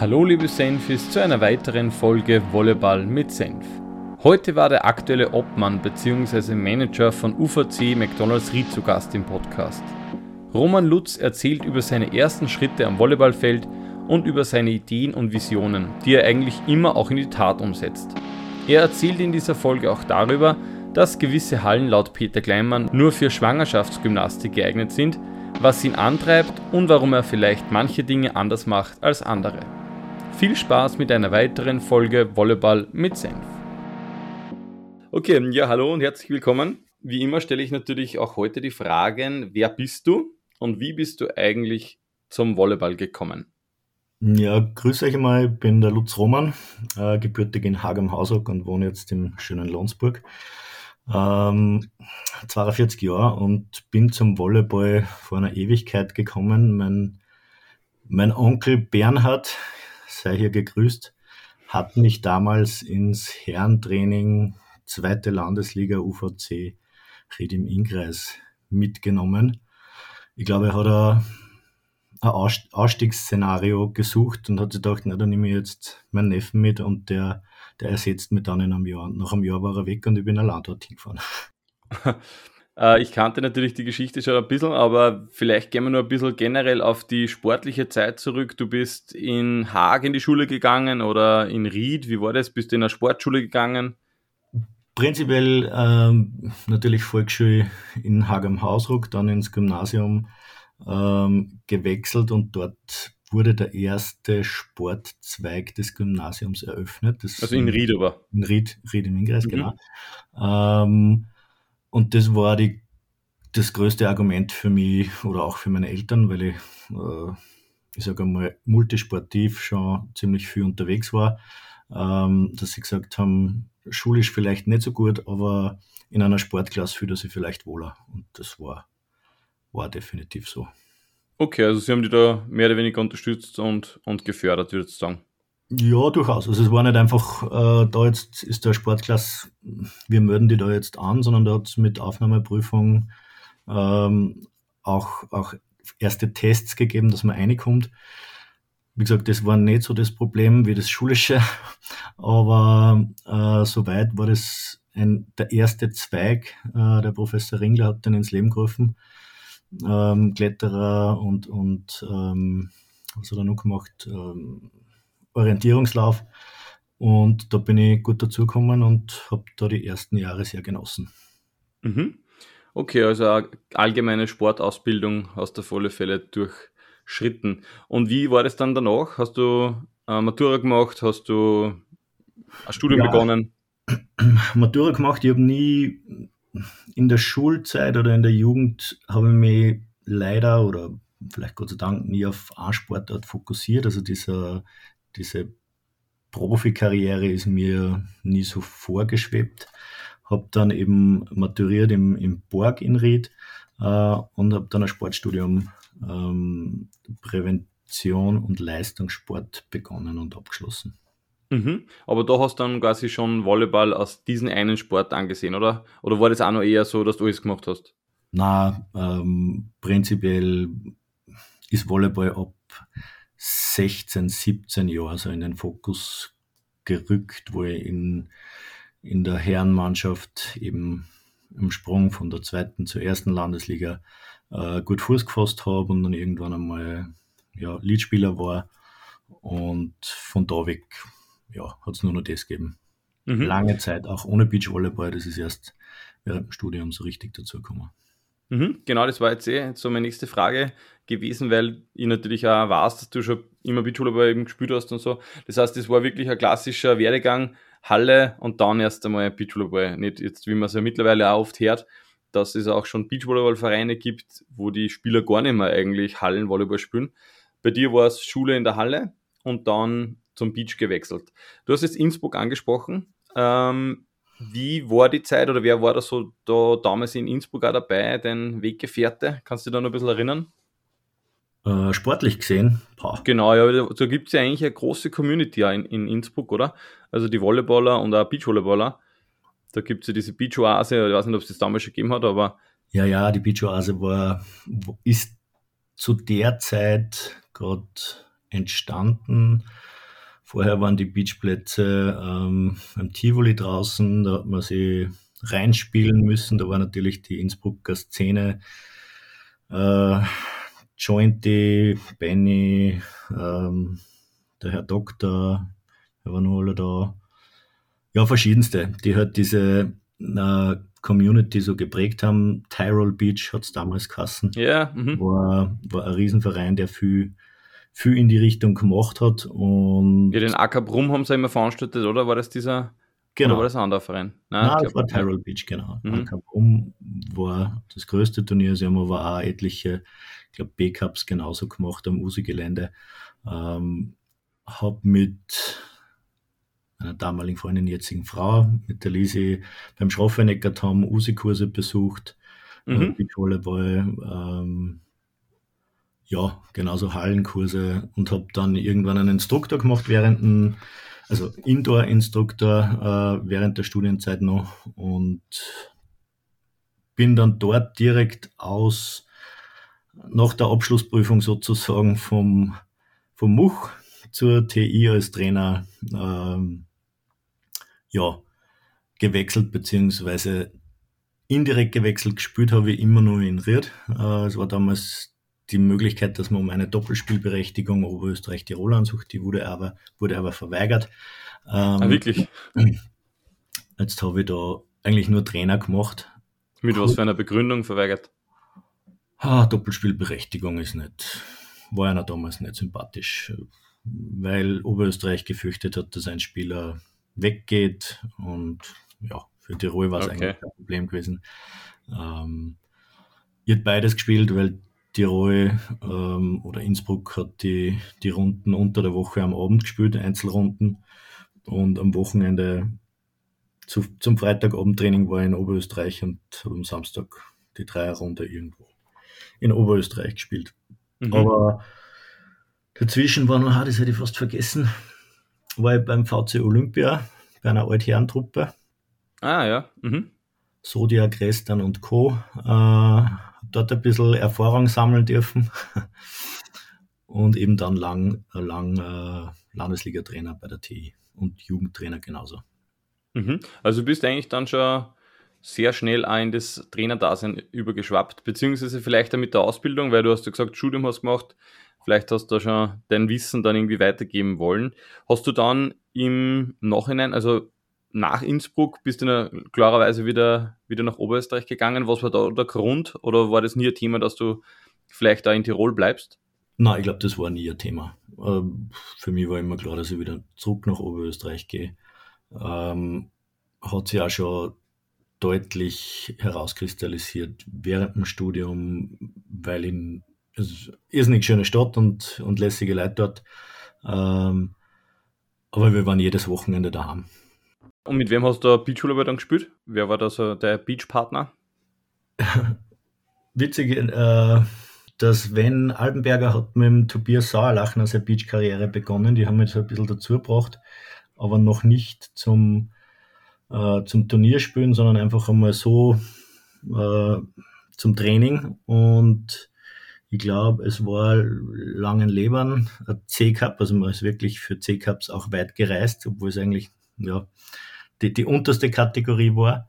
Hallo liebe Senfis zu einer weiteren Folge Volleyball mit Senf. Heute war der aktuelle Obmann bzw. Manager von UVC McDonalds Ried zu Gast im Podcast. Roman Lutz erzählt über seine ersten Schritte am Volleyballfeld und über seine Ideen und Visionen, die er eigentlich immer auch in die Tat umsetzt. Er erzählt in dieser Folge auch darüber, dass gewisse Hallen laut Peter Kleinmann nur für Schwangerschaftsgymnastik geeignet sind, was ihn antreibt und warum er vielleicht manche Dinge anders macht als andere. Viel Spaß mit einer weiteren Folge Volleyball mit Senf. Okay, ja, hallo und herzlich willkommen. Wie immer stelle ich natürlich auch heute die Fragen, wer bist du und wie bist du eigentlich zum Volleyball gekommen? Ja, grüße euch einmal, ich bin der Lutz Roman, äh, gebürtig in Haag am Haushock und wohne jetzt im schönen Lonsburg. Ähm, 42 Jahre und bin zum Volleyball vor einer Ewigkeit gekommen. Mein, mein Onkel Bernhard sei hier gegrüßt, hat mich damals ins Herrentraining zweite Landesliga UVC Ried im Innkreis mitgenommen. Ich glaube, er hat ein Ausstiegsszenario gesucht und hat sich gedacht, na, dann nehme ich jetzt meinen Neffen mit und der, der ersetzt mich dann in einem Jahr. Nach einem Jahr war er weg und ich bin allein dorthin gefahren. Äh, ich kannte natürlich die Geschichte schon ein bisschen, aber vielleicht gehen wir nur ein bisschen generell auf die sportliche Zeit zurück. Du bist in Haag in die Schule gegangen oder in Ried, wie war das? Bist du in eine Sportschule gegangen? Prinzipiell ähm, natürlich Volksschule in Haag am Hausruck, dann ins Gymnasium ähm, gewechselt und dort wurde der erste Sportzweig des Gymnasiums eröffnet. Das also in Ried aber? In Ried, Ried im Ingress, mhm. genau. Ähm, und das war die, das größte Argument für mich oder auch für meine Eltern, weil ich, äh, ich sage einmal, multisportiv schon ziemlich viel unterwegs war, ähm, dass sie gesagt haben, schulisch vielleicht nicht so gut, aber in einer Sportklasse fühlt er sich vielleicht wohler. Und das war, war definitiv so. Okay, also Sie haben die da mehr oder weniger unterstützt und, und gefördert, würde ich sagen. Ja, durchaus. Also es war nicht einfach, äh, da jetzt ist der Sportklasse, wir melden die da jetzt an, sondern da hat es mit Aufnahmeprüfung ähm, auch, auch erste Tests gegeben, dass man reinkommt. Wie gesagt, das war nicht so das Problem wie das Schulische, aber äh, soweit war das ein, der erste Zweig. Äh, der Professor Ringler hat den ins Leben gerufen. Ähm, Kletterer und, und ähm, was hat er noch gemacht? Ähm, Orientierungslauf. Und da bin ich gut dazugekommen und habe da die ersten Jahre sehr genossen. Mhm. Okay, also allgemeine Sportausbildung hast du auf alle Fälle durchschritten. Und wie war das dann danach? Hast du äh, Matura gemacht? Hast du ein Studium ja, begonnen? Matura gemacht. Ich habe nie in der Schulzeit oder in der Jugend habe ich mich leider oder vielleicht Gott sei Dank nie auf einen Sportart fokussiert. Also dieser, diese Profikarriere ist mir nie so vorgeschwebt. Habe dann eben maturiert im, im Borg in Ried äh, und habe dann ein Sportstudium ähm, Prävention und Leistungssport begonnen und abgeschlossen. Mhm. Aber da hast du dann quasi schon Volleyball aus diesem einen Sport angesehen, oder? Oder war das auch noch eher so, dass du alles gemacht hast? Na, ähm, prinzipiell ist Volleyball ab 16, 17 Jahren so in den Fokus gerückt, wo ich in, in der Herrenmannschaft eben im Sprung von der zweiten zur ersten Landesliga äh, gut Fuß gefasst habe und dann irgendwann einmal ja, Leadspieler war. Und von da weg ja, hat es nur noch das gegeben. Mhm. Lange Zeit auch ohne Beachvolleyball, das ist erst während dem Studium so richtig dazu gekommen. Mhm, genau, das war jetzt eh so meine nächste Frage gewesen, weil ich natürlich auch weiß, dass du schon immer Beachvolleyball eben gespielt hast und so. Das heißt, das war wirklich ein klassischer Werdegang, Halle und dann erst einmal Beachvolleyball. Nicht jetzt, wie man es ja mittlerweile auch oft hört, dass es auch schon Beachvolleyballvereine gibt, wo die Spieler gar nicht mehr eigentlich Hallenvolleyball spielen. Bei dir war es Schule in der Halle und dann zum Beach gewechselt. Du hast jetzt Innsbruck angesprochen. Ähm, wie war die Zeit oder wer war da so da damals in Innsbruck auch dabei, dein Weggefährte? Kannst du dich da noch ein bisschen erinnern? Äh, sportlich gesehen? Boah. Genau, ja, da gibt es ja eigentlich eine große Community in, in Innsbruck, oder? Also die Volleyballer und auch Beachvolleyballer. Da gibt es ja diese Beach-Oase, ich weiß nicht, ob es das damals schon gegeben hat, aber. Ja, ja, die Beach-Oase war, ist zu der Zeit gerade entstanden. Vorher waren die Beachplätze ähm, am Tivoli draußen, da hat man sie reinspielen müssen. Da war natürlich die Innsbrucker Szene, äh, Jointy, Benny, ähm, der Herr Doktor, wer war noch alle da? Ja, verschiedenste, die halt diese äh, Community so geprägt haben. Tyrol Beach hat es damals geheißen. Ja, mhm. war, war ein Riesenverein, der viel, viel in die Richtung gemacht hat. Und ja, den AK Brum haben sie immer veranstaltet, oder? War das dieser Genau. Oder war das ein anderer Verein? Nein, Nein das war Tyrol Beach, genau. Mhm. AK Brum war das größte Turnier. Sie haben aber auch etliche, ich glaube, B-Cups genauso gemacht am Usi-Gelände. Ähm, habe mit einer damaligen Freundin, jetzigen Frau, mit der Lisi beim Schroffenecker Tom Usi-Kurse besucht, äh, mhm. Beachvolleyball, ähm, ja, genauso Hallenkurse und habe dann irgendwann einen Instruktor gemacht während dem, also Indoor-Instruktor äh, während der Studienzeit noch und bin dann dort direkt aus nach der Abschlussprüfung sozusagen vom, vom MUch zur TI als Trainer ähm, ja, gewechselt, beziehungsweise indirekt gewechselt. Gespielt habe ich immer nur in Ried. Äh, es war damals die Möglichkeit, dass man um eine Doppelspielberechtigung Oberösterreich-Tirol ansucht, die wurde aber, wurde aber verweigert. Ähm, ah, wirklich? Jetzt habe ich da eigentlich nur Trainer gemacht. Mit was für einer Begründung verweigert? Ah, Doppelspielberechtigung ist nicht, war einer damals nicht sympathisch, weil Oberösterreich gefürchtet hat, dass ein Spieler weggeht. Und ja, für Tirol war es okay. eigentlich kein Problem gewesen. Ähm, ihr hat beides gespielt, weil Tirol ähm, oder Innsbruck hat die, die Runden unter der Woche am Abend gespielt, Einzelrunden. Und am Wochenende zu, zum Freitagabendtraining war ich in Oberösterreich und habe am Samstag die Dreierrunde irgendwo in Oberösterreich gespielt. Mhm. Aber dazwischen war noch, ah, das hätte ich fast vergessen, war ich beim VC Olympia, bei einer Altherrentruppe. Ah, ja. Mhm. Sodia, Grestan und Co. Äh, dort ein bisschen Erfahrung sammeln dürfen. und eben dann lang, lang äh, Landesliga-Trainer bei der TI und Jugendtrainer genauso. Mhm. Also du bist eigentlich dann schon sehr schnell auch in das Trainerdasein übergeschwappt, beziehungsweise vielleicht auch mit der Ausbildung, weil du hast ja gesagt, Studium hast gemacht, Vielleicht hast du schon dein Wissen dann irgendwie weitergeben wollen. Hast du dann im Nachhinein, also nach Innsbruck, bist du dann klarerweise wieder, wieder nach Oberösterreich gegangen? Was war da der Grund? Oder war das nie ein Thema, dass du vielleicht da in Tirol bleibst? Nein, ich glaube, das war nie ein Thema. Ähm, für mich war immer klar, dass ich wieder zurück nach Oberösterreich gehe. Ähm, hat sich auch schon deutlich herauskristallisiert während dem Studium, weil in es ist eine schöne Stadt und, und lässige Leute dort. Ähm, aber wir waren jedes Wochenende daheim. Und mit wem hast du Beachvolleyball dann gespielt? Wer war da so der Beachpartner? Witzig, äh, der Sven Albenberger hat mit dem Tobias Sauerlachen seine Beach-Karriere begonnen. Die haben jetzt ein bisschen dazu gebracht, aber noch nicht zum, äh, zum Turnierspielen, sondern einfach einmal so äh, zum Training. Und ich glaube, es war langen Lebern, ein C-Cup, also man ist wirklich für C-Cups auch weit gereist, obwohl es eigentlich ja, die, die unterste Kategorie war.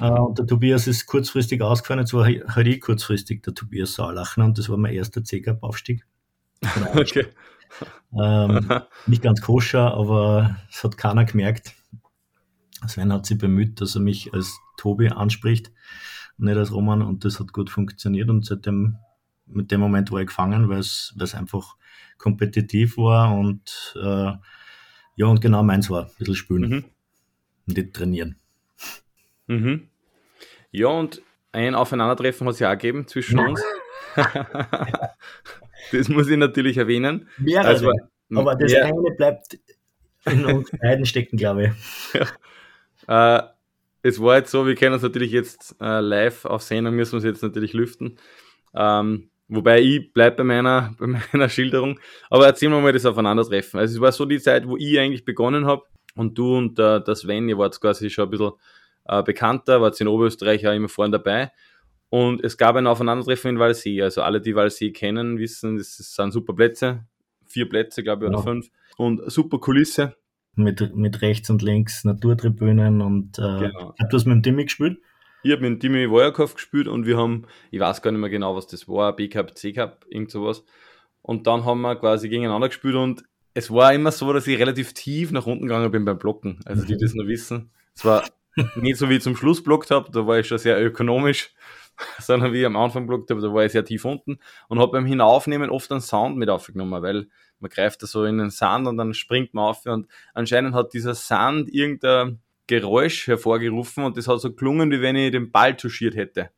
uh, und der Tobias ist kurzfristig ausgefallen, jetzt war halt ich kurzfristig der Tobias Saulachner und das war mein erster C-Cup-Aufstieg. Okay. Ähm, nicht ganz koscher, aber es hat keiner gemerkt. Sven hat sich bemüht, dass er mich als Tobi anspricht, nicht als Roman, und das hat gut funktioniert und seitdem mit dem Moment war ich gefangen, weil es, einfach kompetitiv war und äh, ja, und genau meins war, ein bisschen spielen mhm. Und nicht trainieren. Mhm. Ja, und ein Aufeinandertreffen hat es ja auch gegeben zwischen uns. das muss ich natürlich erwähnen. Mehrere, also, aber das ja. eine bleibt in uns beiden stecken, glaube ich. Ja. Äh, es war jetzt so, wir können uns natürlich jetzt äh, live auf Sendung, müssen wir es jetzt natürlich lüften. Ähm, Wobei ich bleibe bei meiner, bei meiner Schilderung. Aber erzählen wir mal das Aufeinandertreffen. Also es war so die Zeit, wo ich eigentlich begonnen habe und du und der, der Sven, ihr wart quasi schon ein bisschen äh, bekannter, wart in Oberösterreich auch immer vorne dabei. Und es gab ein Aufeinandertreffen in Walsee. Also alle, die Walsee kennen, wissen, das sind super Plätze. vier Plätze, glaube ich, oder ja. fünf. Und super Kulisse. Mit, mit rechts und links Naturtribünen und äh, genau. du hast mit dem Timmy gespielt? Ich habe mit dem Timmy Wojakov gespielt und wir haben, ich weiß gar nicht mehr genau, was das war, B-Cup, C-Cup, irgend sowas. Und dann haben wir quasi gegeneinander gespielt und es war immer so, dass ich relativ tief nach unten gegangen bin beim Blocken. Also die, die das nur wissen. Es war nicht so wie ich zum Schluss blockt habe, da war ich schon sehr ökonomisch, sondern wie ich am Anfang blockt habe, da war ich sehr tief unten und habe beim Hinaufnehmen oft einen Sound mit aufgenommen, weil man greift da so in den Sand und dann springt man auf und anscheinend hat dieser Sand irgendein Geräusch hervorgerufen und das hat so klungen, wie wenn ich den Ball touchiert hätte.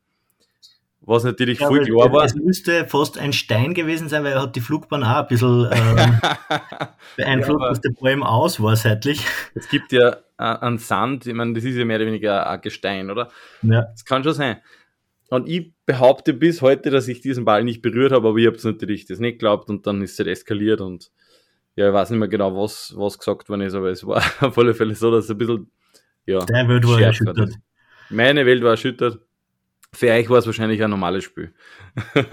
Was natürlich ja, voll klar war. Es müsste fast ein Stein gewesen sein, weil er hat die Flugbahn auch ein bisschen ähm, beeinflusst, ja, dass der Ball im Aus war seitlich. Es gibt ja äh, einen Sand, ich meine, das ist ja mehr oder weniger ein Gestein, oder? Ja. Das kann schon sein. Und ich behaupte bis heute, dass ich diesen Ball nicht berührt habe, aber ich habe es natürlich das nicht geglaubt und dann ist es halt eskaliert und ja, ich weiß nicht mehr genau, was, was gesagt worden ist, aber es war auf alle Fälle so, dass es ein bisschen, ja. Deine Welt war erschüttert. Meine Welt war erschüttert. Für euch war es wahrscheinlich ein normales Spiel.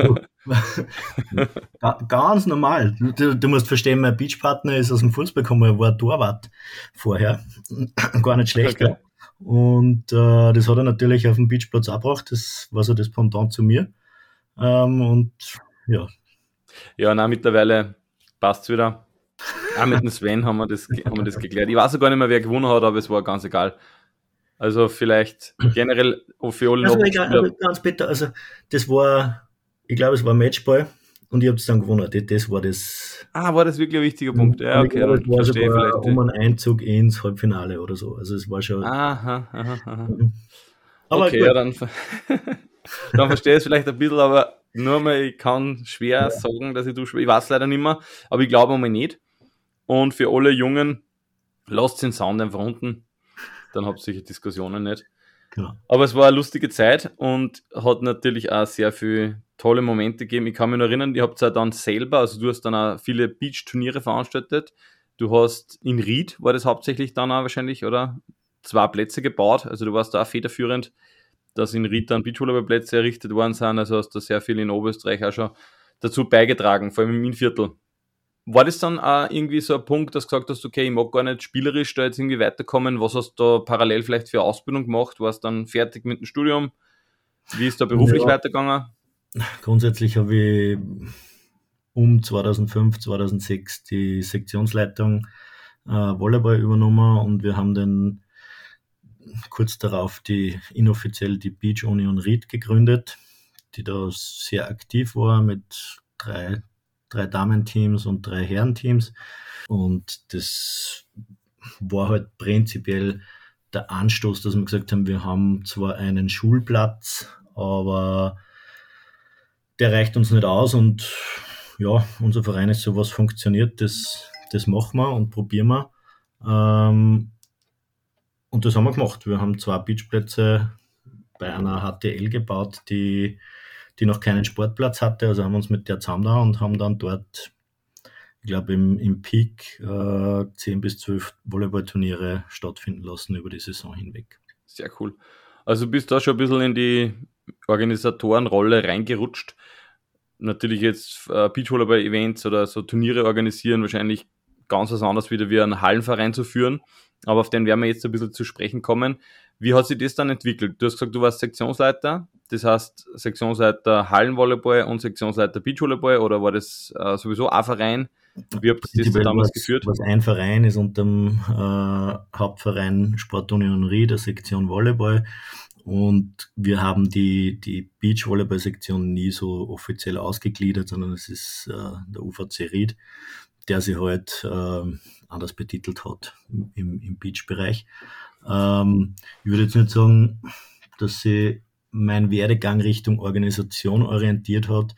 Ganz normal. Du, du, musst verstehen, mein Beachpartner ist aus dem Fußball gekommen, er war Torwart vorher. Gar nicht schlecht. Okay. Und äh, das hat er natürlich auf dem Beachplatz abgebracht. Das war so das Pendant zu mir. Ähm, und ja. Ja, na mittlerweile passt es wieder. Auch mit dem Sven haben wir, das, haben wir das geklärt. Ich weiß auch gar nicht mehr, wer gewonnen hat, aber es war ganz egal. Also vielleicht generell für alle also, egal, also ganz bitte, also das war, ich glaube, es war Matchball und ich habe es dann gewonnen. Das, das, war das. Ah, war das wirklich ein wichtiger Punkt? Ja, okay, glaube, dann war verstehe vielleicht. Um einen Einzug ins Halbfinale oder so. Also es war schon. Aha, aha, aha. Mhm. Aber okay, gut. ja, dann, dann verstehe ich es vielleicht ein bisschen, aber nur mal, ich kann schwer ja. sagen, dass ich du Ich weiß leider nicht mehr, aber ich glaube einmal nicht. Und für alle Jungen, lasst den Sound einfach unten dann habt ihr solche Diskussionen nicht. Genau. Aber es war eine lustige Zeit und hat natürlich auch sehr viele tolle Momente gegeben. Ich kann mich noch erinnern, ihr habt ja dann selber, also du hast dann auch viele Beach-Turniere veranstaltet. Du hast in Ried, war das hauptsächlich dann auch wahrscheinlich, oder? Zwei Plätze gebaut, also du warst da auch federführend, dass in Ried dann Beachvolleyballplätze errichtet worden sind, also hast du sehr viel in Oberösterreich auch schon dazu beigetragen, vor allem im Innviertel. War das dann auch irgendwie so ein Punkt, dass du gesagt hast, okay, ich mag gar nicht spielerisch da jetzt irgendwie weiterkommen? Was hast du da parallel vielleicht für Ausbildung gemacht? Warst dann fertig mit dem Studium? Wie ist da beruflich ja, weitergegangen? Grundsätzlich habe ich um 2005, 2006 die Sektionsleitung äh, Volleyball übernommen und wir haben dann kurz darauf die inoffiziell die Beach Union Ried gegründet, die da sehr aktiv war mit drei drei Damenteams und drei Herrenteams. Und das war halt prinzipiell der Anstoß, dass wir gesagt haben, wir haben zwar einen Schulplatz, aber der reicht uns nicht aus und ja, unser Verein ist so, was funktioniert, das, das machen wir und probieren wir. Ähm, und das haben wir gemacht. Wir haben zwei Beachplätze bei einer HTL gebaut, die die noch keinen Sportplatz hatte. Also haben wir uns mit der zusammen da und haben dann dort, ich glaube, im, im Peak äh, 10 bis 12 Volleyballturniere stattfinden lassen über die Saison hinweg. Sehr cool. Also bist du da schon ein bisschen in die Organisatorenrolle reingerutscht. Natürlich jetzt äh, Beachvolleyball-Events oder so Turniere organisieren, wahrscheinlich ganz was anderes wieder wie einen Hallenverein zu führen. Aber auf den werden wir jetzt ein bisschen zu sprechen kommen. Wie hat sich das dann entwickelt? Du hast gesagt, du warst Sektionsleiter, das heißt Sektionsleiter Hallenvolleyball und Sektionsleiter Beachvolleyball oder war das äh, sowieso ein Verein? Wie habt ihr das damals was, geführt? Was ein Verein ist unter dem äh, Hauptverein Sportunion Ried, der Sektion Volleyball. Und wir haben die, die Beachvolleyball-Sektion nie so offiziell ausgegliedert, sondern es ist äh, der UVC Ried, der sich halt äh, anders betitelt hat im, im Beach-Bereich. Ähm, ich würde jetzt nicht sagen, dass sie mein Werdegang Richtung Organisation orientiert hat.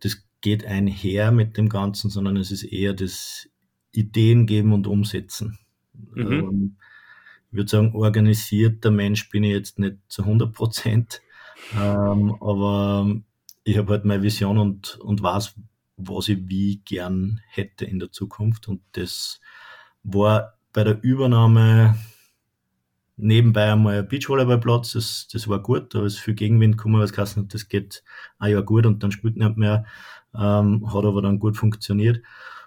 Das geht einher mit dem Ganzen, sondern es ist eher das Ideen geben und umsetzen. Mhm. Ähm, ich würde sagen, organisierter Mensch bin ich jetzt nicht zu 100 Prozent, ähm, aber ich habe halt meine Vision und, und weiß, was ich wie gern hätte in der Zukunft. Und das war bei der Übernahme nebenbei einmal ein Beachvolleyballplatz, das, das war gut, da ist viel Gegenwind gekommen, was heißt, das geht ein Jahr gut und dann spielt nicht mehr, ähm, hat aber dann gut funktioniert.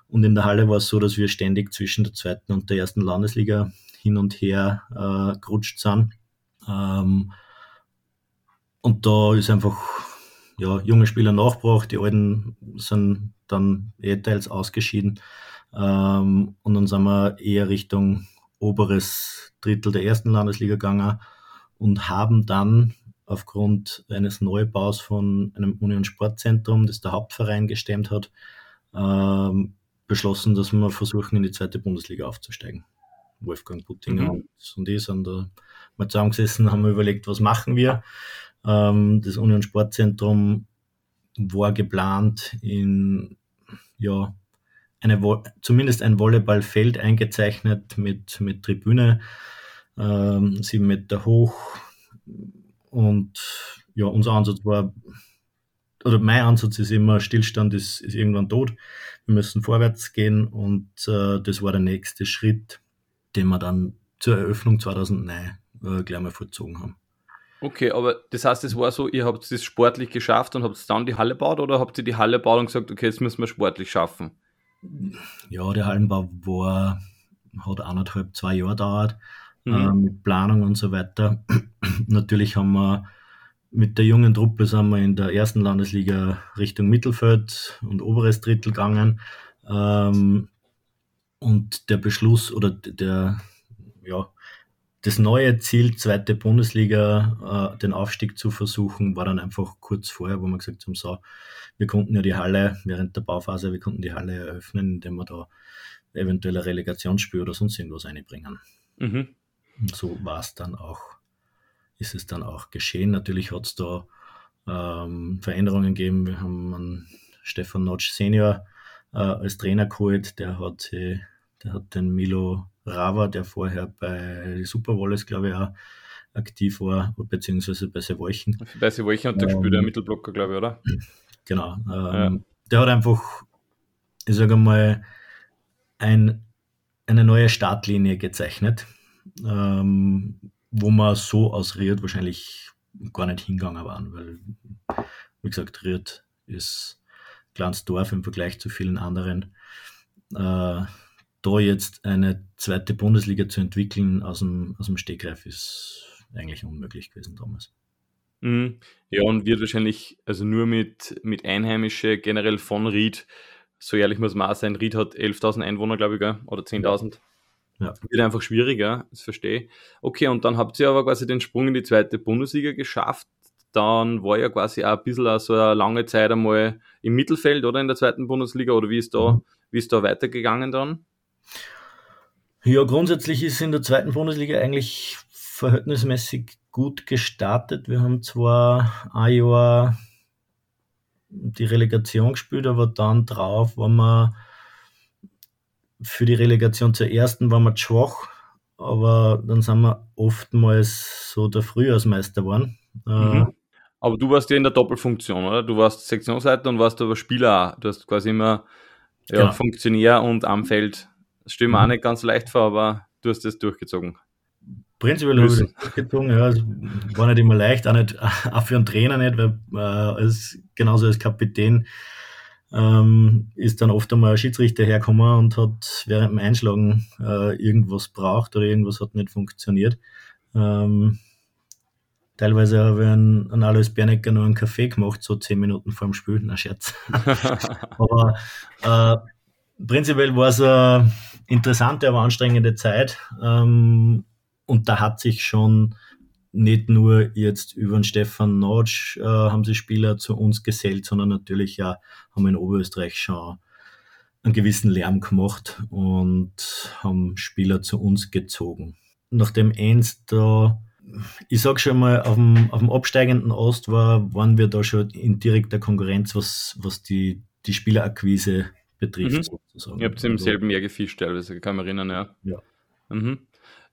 Und in der Halle war es so, dass wir ständig zwischen der zweiten und der ersten Landesliga hin und her äh, gerutscht sind. Ähm, und da ist einfach ja, junge Spieler nachgebracht, die alten sind dann eh teils ausgeschieden. Ähm, und dann sind wir eher Richtung oberes Drittel der ersten Landesliga gegangen und haben dann aufgrund eines Neubaus von einem Union Sportzentrum, das der Hauptverein gestemmt hat, ähm, beschlossen, dass wir versuchen, in die zweite Bundesliga aufzusteigen. Wolfgang Puttinger mhm. und ich sind da mal zusammengesessen, haben wir überlegt, was machen wir. Ähm, das Union Sportzentrum war geplant in, ja, eine, zumindest ein Volleyballfeld eingezeichnet mit, mit Tribüne, ähm, sieben Meter hoch. Und ja, unser Ansatz war, oder mein Ansatz ist immer, Stillstand ist, ist irgendwann tot. Wir müssen vorwärts gehen und äh, das war der nächste Schritt, den wir dann zur Eröffnung 2009 äh, gleich mal vollzogen haben. Okay, aber das heißt, es war so, ihr habt es sportlich geschafft und habt dann die Halle gebaut oder habt ihr die Halle gebaut und gesagt, okay, jetzt müssen wir sportlich schaffen? Ja, der Hallenbau war, hat anderthalb, zwei Jahre gedauert, mhm. äh, mit Planung und so weiter. Natürlich haben wir mit der jungen Truppe sind wir in der ersten Landesliga Richtung Mittelfeld und oberes Drittel gegangen. Ähm, und der Beschluss oder der, ja, das neue Ziel, zweite Bundesliga, äh, den Aufstieg zu versuchen, war dann einfach kurz vorher, wo wir gesagt haben, so, wir konnten ja die Halle während der Bauphase, wir konnten die Halle eröffnen, indem wir da eventuell ein Relegationsspiel oder sonst irgendwas einbringen. Mhm. Und so war es dann auch, ist es dann auch geschehen. Natürlich hat es da ähm, Veränderungen gegeben. Wir haben einen Stefan Notch Senior äh, als Trainer geholt, der hat, der hat den Milo Rava, der vorher bei Super Wallace, glaube ich, auch aktiv war, beziehungsweise bei Sevolchen. Bei Sevolchen hat der ähm, gespielt, der Mittelblocker, glaube ich, oder? Genau. Ähm, ja. Der hat einfach, ich sage mal, ein, eine neue Startlinie gezeichnet, ähm, wo man so aus Ried wahrscheinlich gar nicht hingegangen waren, weil, wie gesagt, Ried ist ein kleines Dorf im Vergleich zu vielen anderen. Äh, da jetzt eine zweite Bundesliga zu entwickeln aus dem, aus dem Stegreif ist eigentlich unmöglich gewesen damals. Mhm. Ja, und wird wahrscheinlich, also nur mit, mit Einheimische generell von Ried, so ehrlich muss man auch sein, Ried hat 11.000 Einwohner, glaube ich, oder 10.000. Ja. Wird einfach schwieriger, das verstehe ich. Okay, und dann habt ihr aber quasi den Sprung in die zweite Bundesliga geschafft. Dann war ja quasi auch ein bisschen so eine lange Zeit einmal im Mittelfeld oder in der zweiten Bundesliga oder wie ist da, mhm. wie ist da weitergegangen dann? Ja, grundsätzlich ist in der zweiten Bundesliga eigentlich verhältnismäßig gut gestartet. Wir haben zwar ein Jahr die Relegation gespielt, aber dann drauf waren wir für die Relegation zur ersten waren wir schwach, aber dann sind wir oftmals so der Frühjahrsmeister geworden. Äh, mhm. Aber du warst ja in der Doppelfunktion, oder? Du warst Sektionsleiter und warst aber Spieler. Du hast quasi immer ja, genau. Funktionär und am Feld stelle mir mhm. auch nicht ganz leicht vor, aber du hast das durchgezogen. Prinzipiell habe ich das durchgezogen, ja. Es war nicht immer leicht, auch, nicht, auch für einen Trainer nicht, weil äh, als, genauso als Kapitän ähm, ist dann oft einmal ein Schiedsrichter hergekommen und hat während dem Einschlagen äh, irgendwas braucht oder irgendwas hat nicht funktioniert. Ähm, teilweise habe ich einen, einen Alois Bernecker nur einen Kaffee gemacht, so zehn Minuten vor dem Spiel, na Scherz. Aber äh, prinzipiell war es eine interessante, aber anstrengende Zeit. Ähm, und da hat sich schon nicht nur jetzt über den Stefan Notsch äh, haben sich Spieler zu uns gesellt, sondern natürlich ja haben wir in Oberösterreich schon einen gewissen Lärm gemacht und haben Spieler zu uns gezogen. Nachdem eins da, ich sag schon mal, auf dem, auf dem absteigenden Ost war, waren wir da schon in direkter Konkurrenz, was, was die, die Spielerakquise betrifft. Mhm. Sozusagen. Ihr habt im also, selben Jahr gefischt, teilweise, kann man erinnern, ja. Ja. Mhm.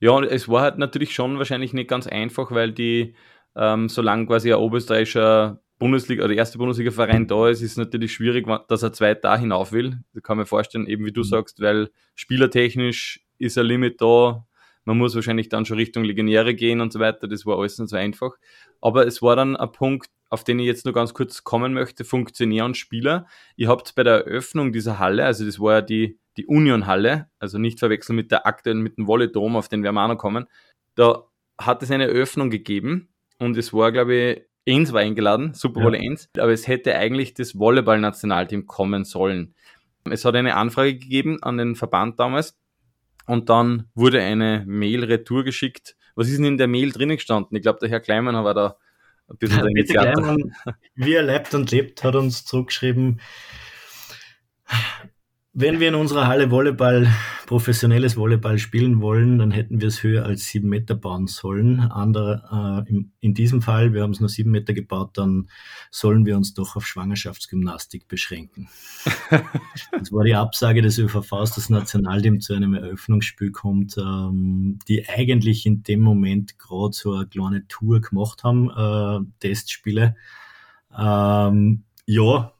Ja, und es war halt natürlich schon wahrscheinlich nicht ganz einfach, weil die, ähm, solange quasi ein oberösterreichischer Bundesliga oder erste Bundesliga-Verein da ist, ist es natürlich schwierig, dass er zwei da hinauf will. Da kann man vorstellen, eben wie du mhm. sagst, weil spielertechnisch ist ein Limit da. Man muss wahrscheinlich dann schon Richtung Legionäre gehen und so weiter. Das war alles nicht so einfach. Aber es war dann ein Punkt, auf den ich jetzt nur ganz kurz kommen möchte, Funktionär und Spieler. Ihr habt bei der Eröffnung dieser Halle, also das war ja die, die Union-Halle, also nicht verwechseln mit der aktuellen, mit dem Volley-Dom, auf den wir auch noch kommen, da hat es eine Eröffnung gegeben und es war, glaube ich, Eins war eingeladen, Super Bowl ja. 1, aber es hätte eigentlich das Volleyball-Nationalteam kommen sollen. Es hat eine Anfrage gegeben an den Verband damals und dann wurde eine Mail retour geschickt. Was ist denn in der Mail drinnen gestanden? Ich glaube, der Herr Kleimann war da ein bisschen der Initiator. wie er lebt und lebt, hat uns zurückgeschrieben, wenn wir in unserer Halle Volleyball, professionelles Volleyball spielen wollen, dann hätten wir es höher als sieben Meter bauen sollen. Andere, äh, in, in, diesem Fall, wir haben es nur sieben Meter gebaut, dann sollen wir uns doch auf Schwangerschaftsgymnastik beschränken. das war die Absage des ÖVVs, das Nationalteam zu einem Eröffnungsspiel kommt, ähm, die eigentlich in dem Moment gerade so eine kleine Tour gemacht haben, äh, Testspiele. Ähm, ja,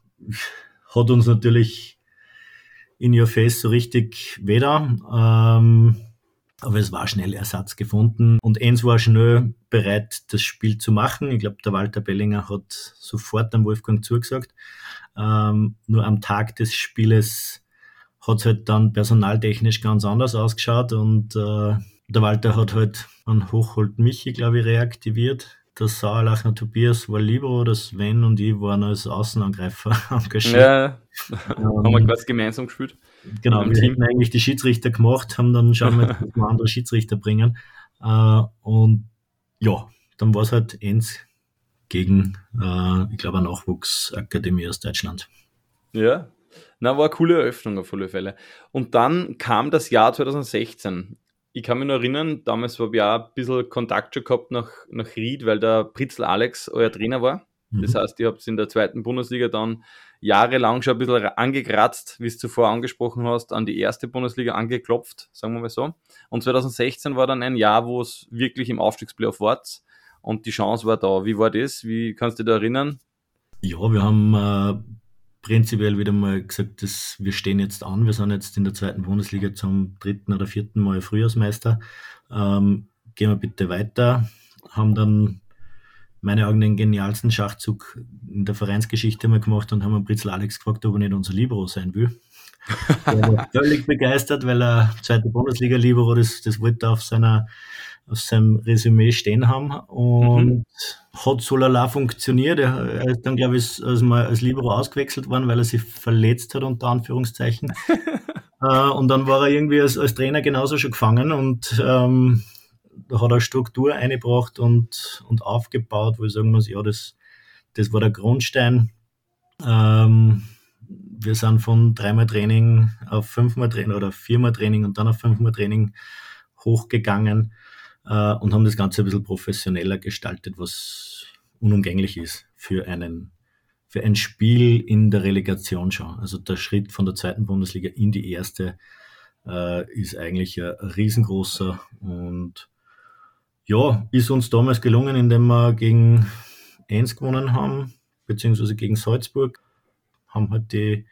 hat uns natürlich in your face so richtig weder. Ähm, aber es war schnell Ersatz gefunden und Enz war schnell bereit, das Spiel zu machen. Ich glaube, der Walter Bellinger hat sofort am Wolfgang zugesagt. Ähm, nur am Tag des Spieles hat es halt dann personaltechnisch ganz anders ausgeschaut und äh, der Walter hat halt an Hochhold Michi, glaube ich, reaktiviert der Sauerlachner Tobias war Libero, der Sven und ich waren als Außenangreifer engagiert. Ja, ähm, haben wir quasi gemeinsam gespielt. Genau, wir Team. hätten eigentlich die Schiedsrichter gemacht, haben dann schauen wir, dass wir andere Schiedsrichter bringen. Uh, und ja, dann war es halt eins gegen, uh, ich glaube, eine Nachwuchsakademie aus Deutschland. Ja, na, war eine coole Eröffnung auf alle Fälle. Und dann kam das Jahr 2016 ich kann mich noch erinnern, damals habe ich auch ein bisschen Kontakt schon gehabt nach, nach Ried, weil der Pritzl Alex euer Trainer war. Mhm. Das heißt, ihr habt in der zweiten Bundesliga dann jahrelang schon ein bisschen angekratzt, wie es zuvor angesprochen hast, an die erste Bundesliga angeklopft, sagen wir mal so. Und 2016 war dann ein Jahr, wo es wirklich im Aufstiegsplayoff war und die Chance war da. Wie war das? Wie kannst du dich da erinnern? Ja, wir haben äh, prinzipiell wieder mal gesagt, dass wir stehen jetzt an. Wir sind jetzt in der zweiten Bundesliga zum dritten oder vierten Mal Frühjahrsmeister. Ähm, gehen wir bitte weiter. Haben dann meine Augen den genialsten Schachzug in der Vereinsgeschichte mal gemacht und haben einen Britzel Alex gefragt, ob er nicht unser Libero sein will. er war völlig begeistert, weil er zweite Bundesliga-Libero, das, das wollte er auf seiner auf seinem Resümee stehen haben und mhm. hat so lala funktioniert. Er, ist dann, glaube ich, als, mal als Libero ausgewechselt worden, weil er sich verletzt hat, unter Anführungszeichen. äh, und dann war er irgendwie als, als Trainer genauso schon gefangen und ähm, da hat er Struktur eingebracht und, und aufgebaut, wo ich sagen muss, ja, das, das war der Grundstein. Ähm, wir sind von dreimal Training auf fünfmal Training oder viermal Training und dann auf fünfmal Training hochgegangen äh, und haben das Ganze ein bisschen professioneller gestaltet, was unumgänglich ist für einen für ein Spiel in der Relegation schon. Also der Schritt von der zweiten Bundesliga in die erste äh, ist eigentlich ein, riesengroßer und ja, ist uns damals gelungen, indem wir gegen Enns gewonnen haben, beziehungsweise gegen Salzburg, haben halt die,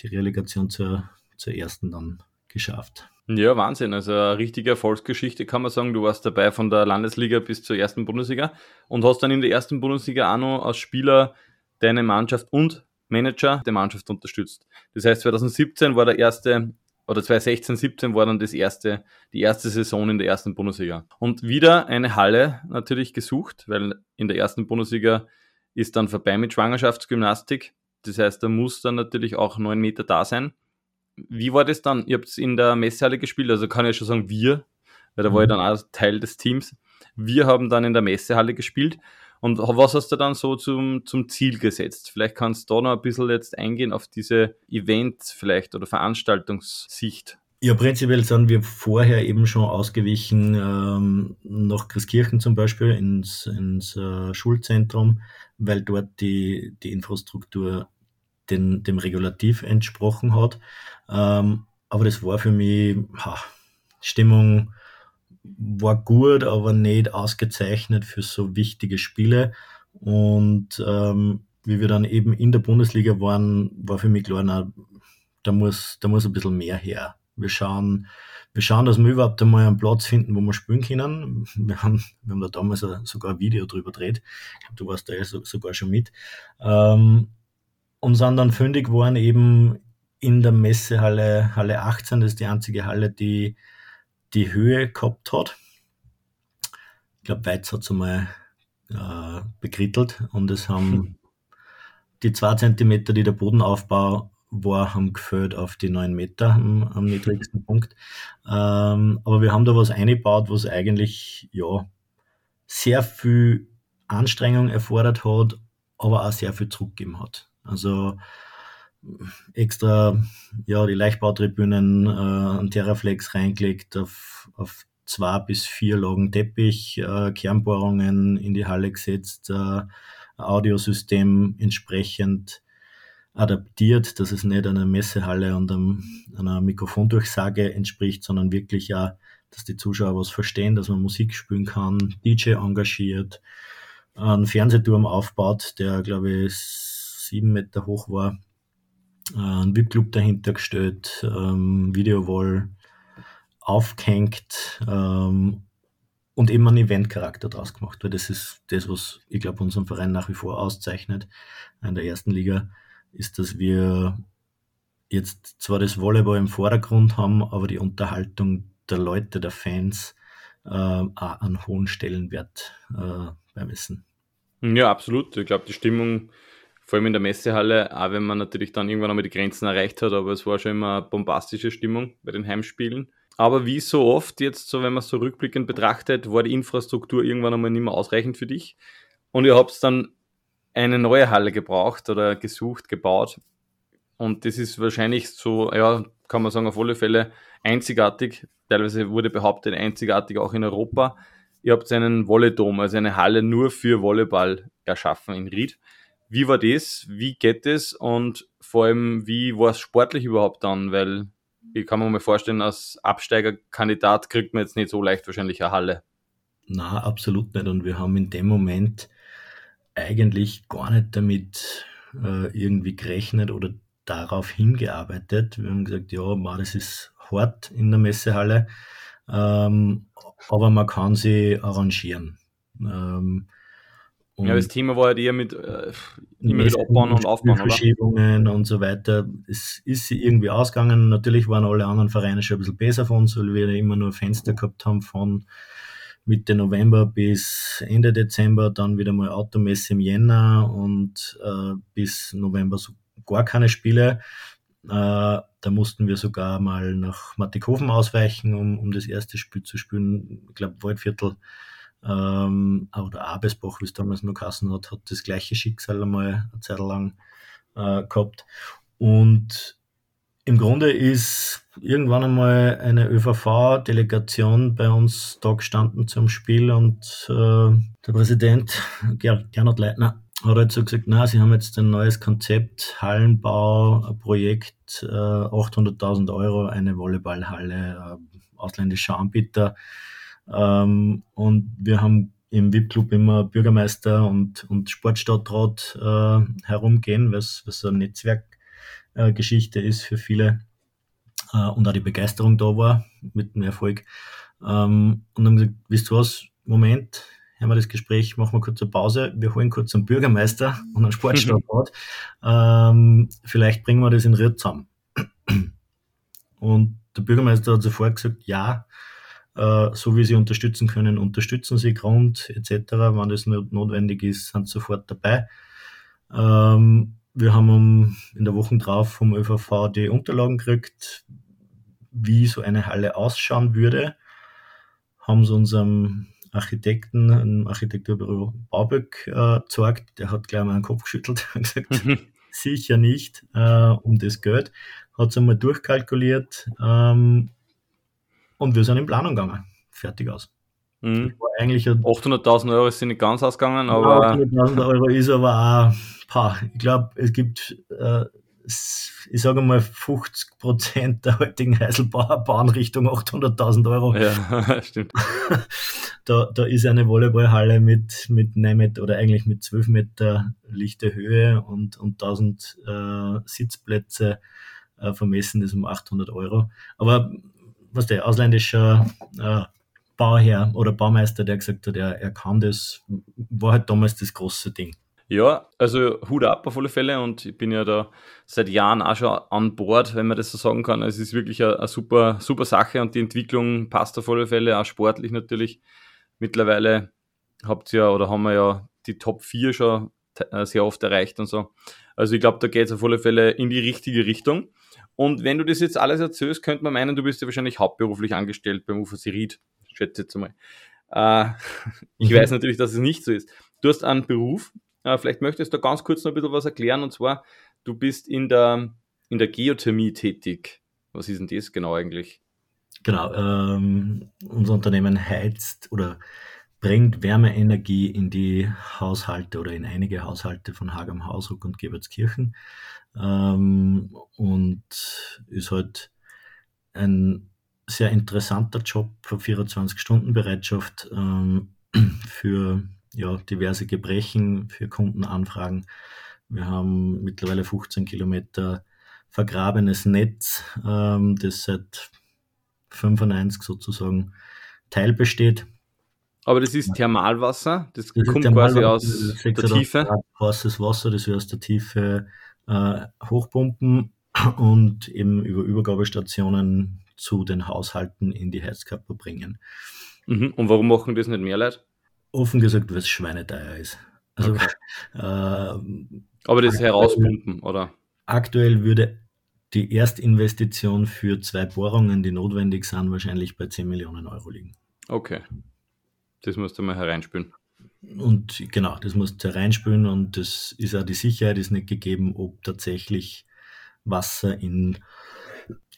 die Relegation zur, zur ersten dann geschafft. Ja, Wahnsinn. Also eine richtige Erfolgsgeschichte kann man sagen. Du warst dabei von der Landesliga bis zur ersten Bundesliga und hast dann in der ersten Bundesliga auch noch als Spieler deine Mannschaft und Manager der Mannschaft unterstützt. Das heißt, 2017 war der erste oder 2016, 17 war dann das erste, die erste Saison in der ersten Bundesliga. Und wieder eine Halle natürlich gesucht, weil in der ersten Bundesliga ist dann vorbei mit Schwangerschaftsgymnastik. Das heißt, da muss dann natürlich auch neun Meter da sein. Wie war das dann? Ihr habt in der Messehalle gespielt, also kann ich schon sagen, wir, weil da war ich mhm. dann auch Teil des Teams. Wir haben dann in der Messehalle gespielt. Und was hast du dann so zum, zum Ziel gesetzt? Vielleicht kannst du da noch ein bisschen jetzt eingehen auf diese Events vielleicht oder Veranstaltungssicht. Ja, prinzipiell sind wir vorher eben schon ausgewichen ähm, nach Christkirchen zum Beispiel ins, ins äh, Schulzentrum, weil dort die, die Infrastruktur den, dem Regulativ entsprochen hat. Ähm, aber das war für mich, ha, Stimmung war gut, aber nicht ausgezeichnet für so wichtige Spiele. Und ähm, wie wir dann eben in der Bundesliga waren, war für mich klar, na, da muss, da muss ein bisschen mehr her. Wir schauen, wir schauen, dass wir überhaupt einmal einen Platz finden, wo wir spielen können. Wir haben, wir haben da damals sogar ein Video drüber gedreht. Du warst da ja sogar schon mit. Ähm, und sind dann fündig geworden eben in der Messehalle Halle 18. Das ist die einzige Halle, die die Höhe gehabt hat. Ich glaube, Weiz hat es einmal äh, bekrittelt und es haben hm. die zwei Zentimeter, die der Bodenaufbau war, haben gefällt auf die neun Meter am, am niedrigsten Punkt. Ähm, aber wir haben da was eingebaut, was eigentlich ja sehr viel Anstrengung erfordert hat, aber auch sehr viel zurückgegeben hat. Also extra ja die Leichtbautribünen äh, an Terraflex reingelegt auf, auf zwei bis vier Lagen Teppich, äh, Kernbohrungen in die Halle gesetzt, äh, Audiosystem entsprechend adaptiert, dass es nicht einer Messehalle und einem, einer Mikrofondurchsage entspricht, sondern wirklich ja, dass die Zuschauer was verstehen, dass man Musik spielen kann, DJ engagiert, einen Fernsehturm aufbaut, der glaube ich sieben Meter hoch war, ein VIP-Club dahinter gestellt, ähm, Videowall aufgehängt ähm, und eben einen Eventcharakter draus gemacht, weil das ist das, was ich glaube unseren Verein nach wie vor auszeichnet in der ersten Liga, ist, dass wir jetzt zwar das Volleyball im Vordergrund haben, aber die Unterhaltung der Leute, der Fans äh, auch einen hohen Stellenwert äh, beim Essen. Ja, absolut. Ich glaube, die Stimmung, vor allem in der Messehalle, auch wenn man natürlich dann irgendwann einmal die Grenzen erreicht hat, aber es war schon immer eine bombastische Stimmung bei den Heimspielen. Aber wie so oft jetzt, so wenn man es so rückblickend betrachtet, war die Infrastruktur irgendwann einmal nicht mehr ausreichend für dich. Und ihr habt dann eine neue Halle gebraucht oder gesucht, gebaut. Und das ist wahrscheinlich so, ja, kann man sagen, auf alle Fälle einzigartig. Teilweise wurde behauptet, einzigartig auch in Europa. Ihr habt einen Volleydom, also eine Halle nur für Volleyball erschaffen in Ried. Wie war das? Wie geht es? Und vor allem, wie war es sportlich überhaupt dann? Weil ich kann mir mal vorstellen, als Absteigerkandidat kriegt man jetzt nicht so leicht wahrscheinlich eine Halle. Na, absolut nicht. Und wir haben in dem Moment eigentlich gar nicht damit äh, irgendwie gerechnet oder darauf hingearbeitet. Wir haben gesagt, ja, ma, das ist hart in der Messehalle, ähm, aber man kann sie arrangieren. Ähm, und ja, das Thema war halt eher mit äh, immer wieder abbauen und aufbauen, Verschiebungen und so weiter. Es ist sie irgendwie ausgegangen. Natürlich waren alle anderen Vereine schon ein bisschen besser von uns, weil wir ja immer nur Fenster gehabt haben von Mitte November bis Ende Dezember, dann wieder mal Automesse im Jänner und äh, bis November so gar keine Spiele. Äh, da mussten wir sogar mal nach Mattighofen ausweichen, um, um das erste Spiel zu spielen. Ich glaube, Waldviertel ähm, oder Abesbach, wie es damals noch Kassen hat, hat das gleiche Schicksal einmal eine Zeit lang äh, gehabt. Und im Grunde ist irgendwann einmal eine ÖVV-Delegation bei uns da gestanden zum Spiel und äh, der Präsident Ger Gernot Leitner hat halt so gesagt, na, sie haben jetzt ein neues Konzept, Hallenbau, Projekt, äh, 800.000 Euro, eine Volleyballhalle, äh, ausländischer Anbieter. Ähm, und wir haben im VIP-Club immer Bürgermeister und, und Sportstadtrat äh, herumgehen, was, was so eine Netzwerkgeschichte äh, ist für viele äh, und auch die Begeisterung da war mit dem Erfolg. Ähm, und dann gesagt, wisst ihr was, Moment, haben wir das Gespräch, machen wir kurz eine Pause, wir holen kurz einen Bürgermeister und einen Sportstadtrat. ähm, vielleicht bringen wir das in Ritt zusammen. Und der Bürgermeister hat sofort gesagt, ja, so wie sie unterstützen können, unterstützen sie Grund etc. Wenn das notwendig ist, sind sofort dabei. Ähm, wir haben in der Woche drauf vom ÖVV die Unterlagen gekriegt, wie so eine Halle ausschauen würde. Haben sie unserem Architekten, einem Architekturbüro Bauböck äh, gezeigt. Der hat gleich mal den Kopf geschüttelt und gesagt, sicher nicht äh, um das Geld. Hat es einmal durchkalkuliert ähm, und wir sind in Planung gegangen. Fertig aus. Mhm. 800.000 Euro sind nicht ganz ausgegangen, aber. 800.000 Euro ist aber auch, pah, ich glaube, es gibt, äh, ich sage mal, 50 Prozent der heutigen Heiselbauer bauen Richtung 800.000 Euro. Ja, stimmt. da, da ist eine Volleyballhalle mit, mit 9 Meter oder eigentlich mit 12 Meter lichte Höhe und, und 1000 äh, Sitzplätze äh, vermessen ist um 800 Euro. Aber was der ausländische äh, Bauherr oder Baumeister, der gesagt hat, er, er kann das, war halt damals das große Ding. Ja, also Hut ab auf alle Fälle und ich bin ja da seit Jahren auch schon an Bord, wenn man das so sagen kann. Es ist wirklich eine, eine super, super Sache und die Entwicklung passt auf alle Fälle, auch sportlich natürlich. Mittlerweile habt ihr ja oder haben wir ja die Top 4 schon äh, sehr oft erreicht und so. Also ich glaube, da geht es auf alle Fälle in die richtige Richtung. Und wenn du das jetzt alles erzählst, könnte man meinen, du bist ja wahrscheinlich hauptberuflich angestellt beim UFC Ried, schätze jetzt einmal. Äh, ich mhm. weiß natürlich, dass es nicht so ist. Du hast einen Beruf, äh, vielleicht möchtest du ganz kurz noch ein bisschen was erklären, und zwar, du bist in der, in der Geothermie tätig. Was ist denn das genau eigentlich? Genau, ähm, unser Unternehmen heizt oder bringt Wärmeenergie in die Haushalte oder in einige Haushalte von Hagam Hausruck und Gebertskirchen ähm, und ist halt ein sehr interessanter Job, 24-Stunden-Bereitschaft ähm, für ja, diverse Gebrechen, für Kundenanfragen. Wir haben mittlerweile 15 Kilometer vergrabenes Netz, ähm, das seit 95 sozusagen Teil besteht. Aber das ist Thermalwasser, das, das kommt quasi aus der Tiefe. Heißes Wasser, das wir aus der Tiefe äh, hochpumpen und eben über Übergabestationen zu den Haushalten in die Heizkörper bringen. Mhm. Und warum machen das nicht mehr Leute? Offen gesagt, weil es schweineteuer ist. Also, okay. äh, Aber das aktuell, herauspumpen, oder? Aktuell würde die Erstinvestition für zwei Bohrungen, die notwendig sind, wahrscheinlich bei 10 Millionen Euro liegen. Okay. Das musst du mal hereinspülen. Und genau, das musst du hereinspülen und das ist auch die Sicherheit ist nicht gegeben, ob tatsächlich Wasser in,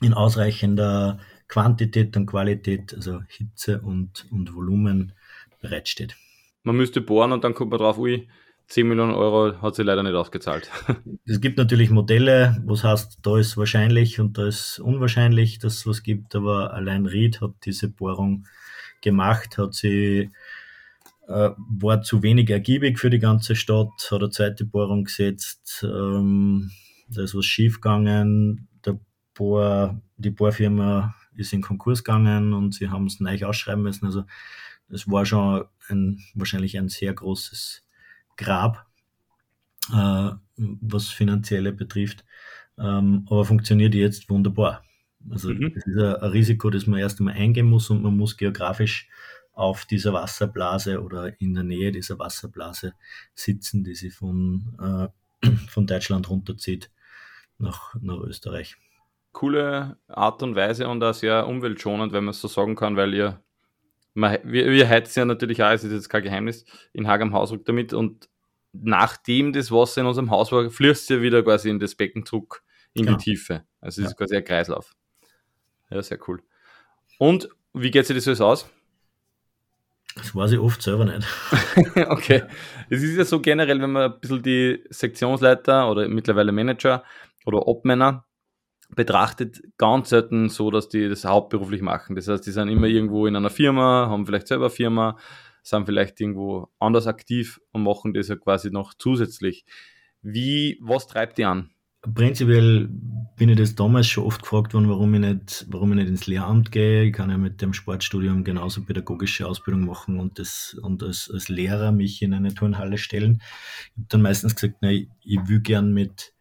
in ausreichender Quantität und Qualität, also Hitze und, und Volumen bereitsteht. Man müsste bohren und dann kommt man drauf, ui, 10 Millionen Euro hat sie leider nicht ausgezahlt. Es gibt natürlich Modelle, was heißt, da ist wahrscheinlich und da ist unwahrscheinlich, dass es was gibt, aber allein Ried hat diese Bohrung gemacht, hat sie äh, war zu wenig ergiebig für die ganze Stadt, hat eine zweite Bohrung gesetzt, ähm, da ist was schiefgegangen, der Bohr, die Bohrfirma ist in Konkurs gegangen und sie haben es neu ausschreiben müssen. Also das war schon ein, wahrscheinlich ein sehr großes Grab, äh, was finanzielle betrifft, ähm, aber funktioniert jetzt wunderbar. Also mhm. das ist ein, ein, Risiko, das man erst einmal eingehen muss und man muss geografisch auf dieser Wasserblase oder in der Nähe dieser Wasserblase sitzen, die sie von, äh, von Deutschland runterzieht nach, nach Österreich. Coole Art und Weise und auch sehr umweltschonend, wenn man es so sagen kann, weil ihr, man, wir, wir heizen ja natürlich auch, es ist jetzt kein Geheimnis, in Haag am Hausruck damit und nachdem das Wasser in unserem Haus war, fließt ja wieder quasi in das Becken zurück in genau. die Tiefe. Also es ja. ist quasi ein Kreislauf. Ja, sehr cool. Und wie geht sich das alles aus? Das weiß ich oft selber nicht. okay. Es ist ja so generell, wenn man ein bisschen die Sektionsleiter oder mittlerweile Manager oder Obmänner betrachtet, ganz selten so, dass die das hauptberuflich machen. Das heißt, die sind immer irgendwo in einer Firma, haben vielleicht selber eine Firma, sind vielleicht irgendwo anders aktiv und machen das ja quasi noch zusätzlich. Wie, was treibt die an? Prinzipiell bin ich das damals schon oft gefragt worden, warum ich nicht, warum ich nicht ins Lehramt gehe. Ich kann ja mit dem Sportstudium genauso pädagogische Ausbildung machen und das, und als, als Lehrer mich in eine Turnhalle stellen. Ich habe dann meistens gesagt, na, ich, will gern mit,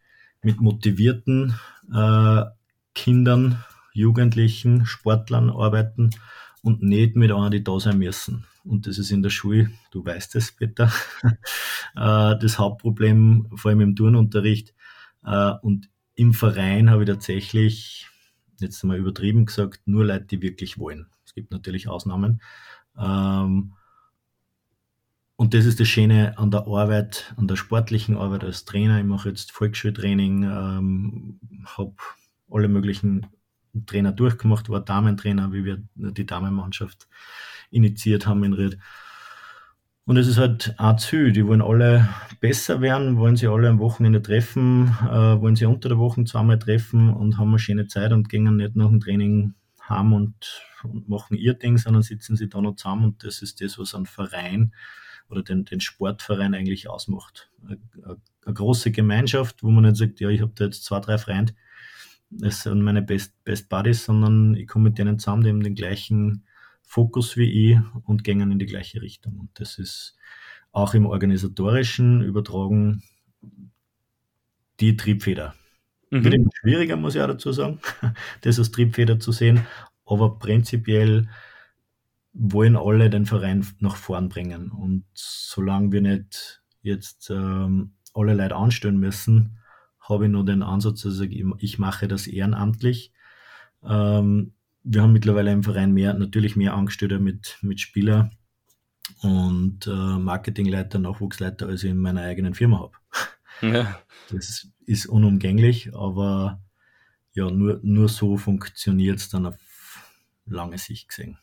mit motivierten äh, Kindern, Jugendlichen, Sportlern arbeiten und nicht mit einer, die da sein müssen. Und das ist in der Schule, du weißt es, Peter, äh, das Hauptproblem, vor allem im Turnunterricht und im Verein habe ich tatsächlich, jetzt mal übertrieben gesagt, nur Leute, die wirklich wollen. Es gibt natürlich Ausnahmen. Ähm, und das ist das Schöne an der Arbeit, an der sportlichen Arbeit als Trainer. Ich mache jetzt Volksschultraining, ähm, habe alle möglichen Trainer durchgemacht, war Damentrainer, wie wir die Damenmannschaft initiiert haben in Ried. Und es ist halt Ziel. Die wollen alle besser werden, wollen sie alle am Wochenende treffen, äh, wollen sie unter der Woche zweimal treffen und haben eine schöne Zeit und gehen nicht nach dem Training heim und, und machen ihr Ding, sondern sitzen sie da noch zusammen und das ist das, was ein Verein oder den, den Sportverein eigentlich ausmacht. Eine, große Gemeinschaft, wo man nicht sagt, ja, ich habe da jetzt zwei, drei Freunde, es sind meine Best, Best Buddies, sondern ich komme mit denen zusammen, die haben den gleichen Fokus wie ich und gehen in die gleiche Richtung. Und das ist auch im organisatorischen übertragen die Triebfeder. Mhm. Wird immer schwieriger, muss ich auch dazu sagen, das als Triebfeder zu sehen, aber prinzipiell wollen alle den Verein nach vorn bringen. Und solange wir nicht jetzt ähm, alle Leute anstellen müssen, habe ich nur den Ansatz, dass ich, ich mache das ehrenamtlich. Ähm, wir haben mittlerweile im Verein mehr, natürlich mehr Angestellte mit, mit Spieler und äh, Marketingleiter, Nachwuchsleiter, als ich in meiner eigenen Firma habe. Ja. Das ist unumgänglich, aber ja, nur, nur so funktioniert es dann auf lange Sicht gesehen.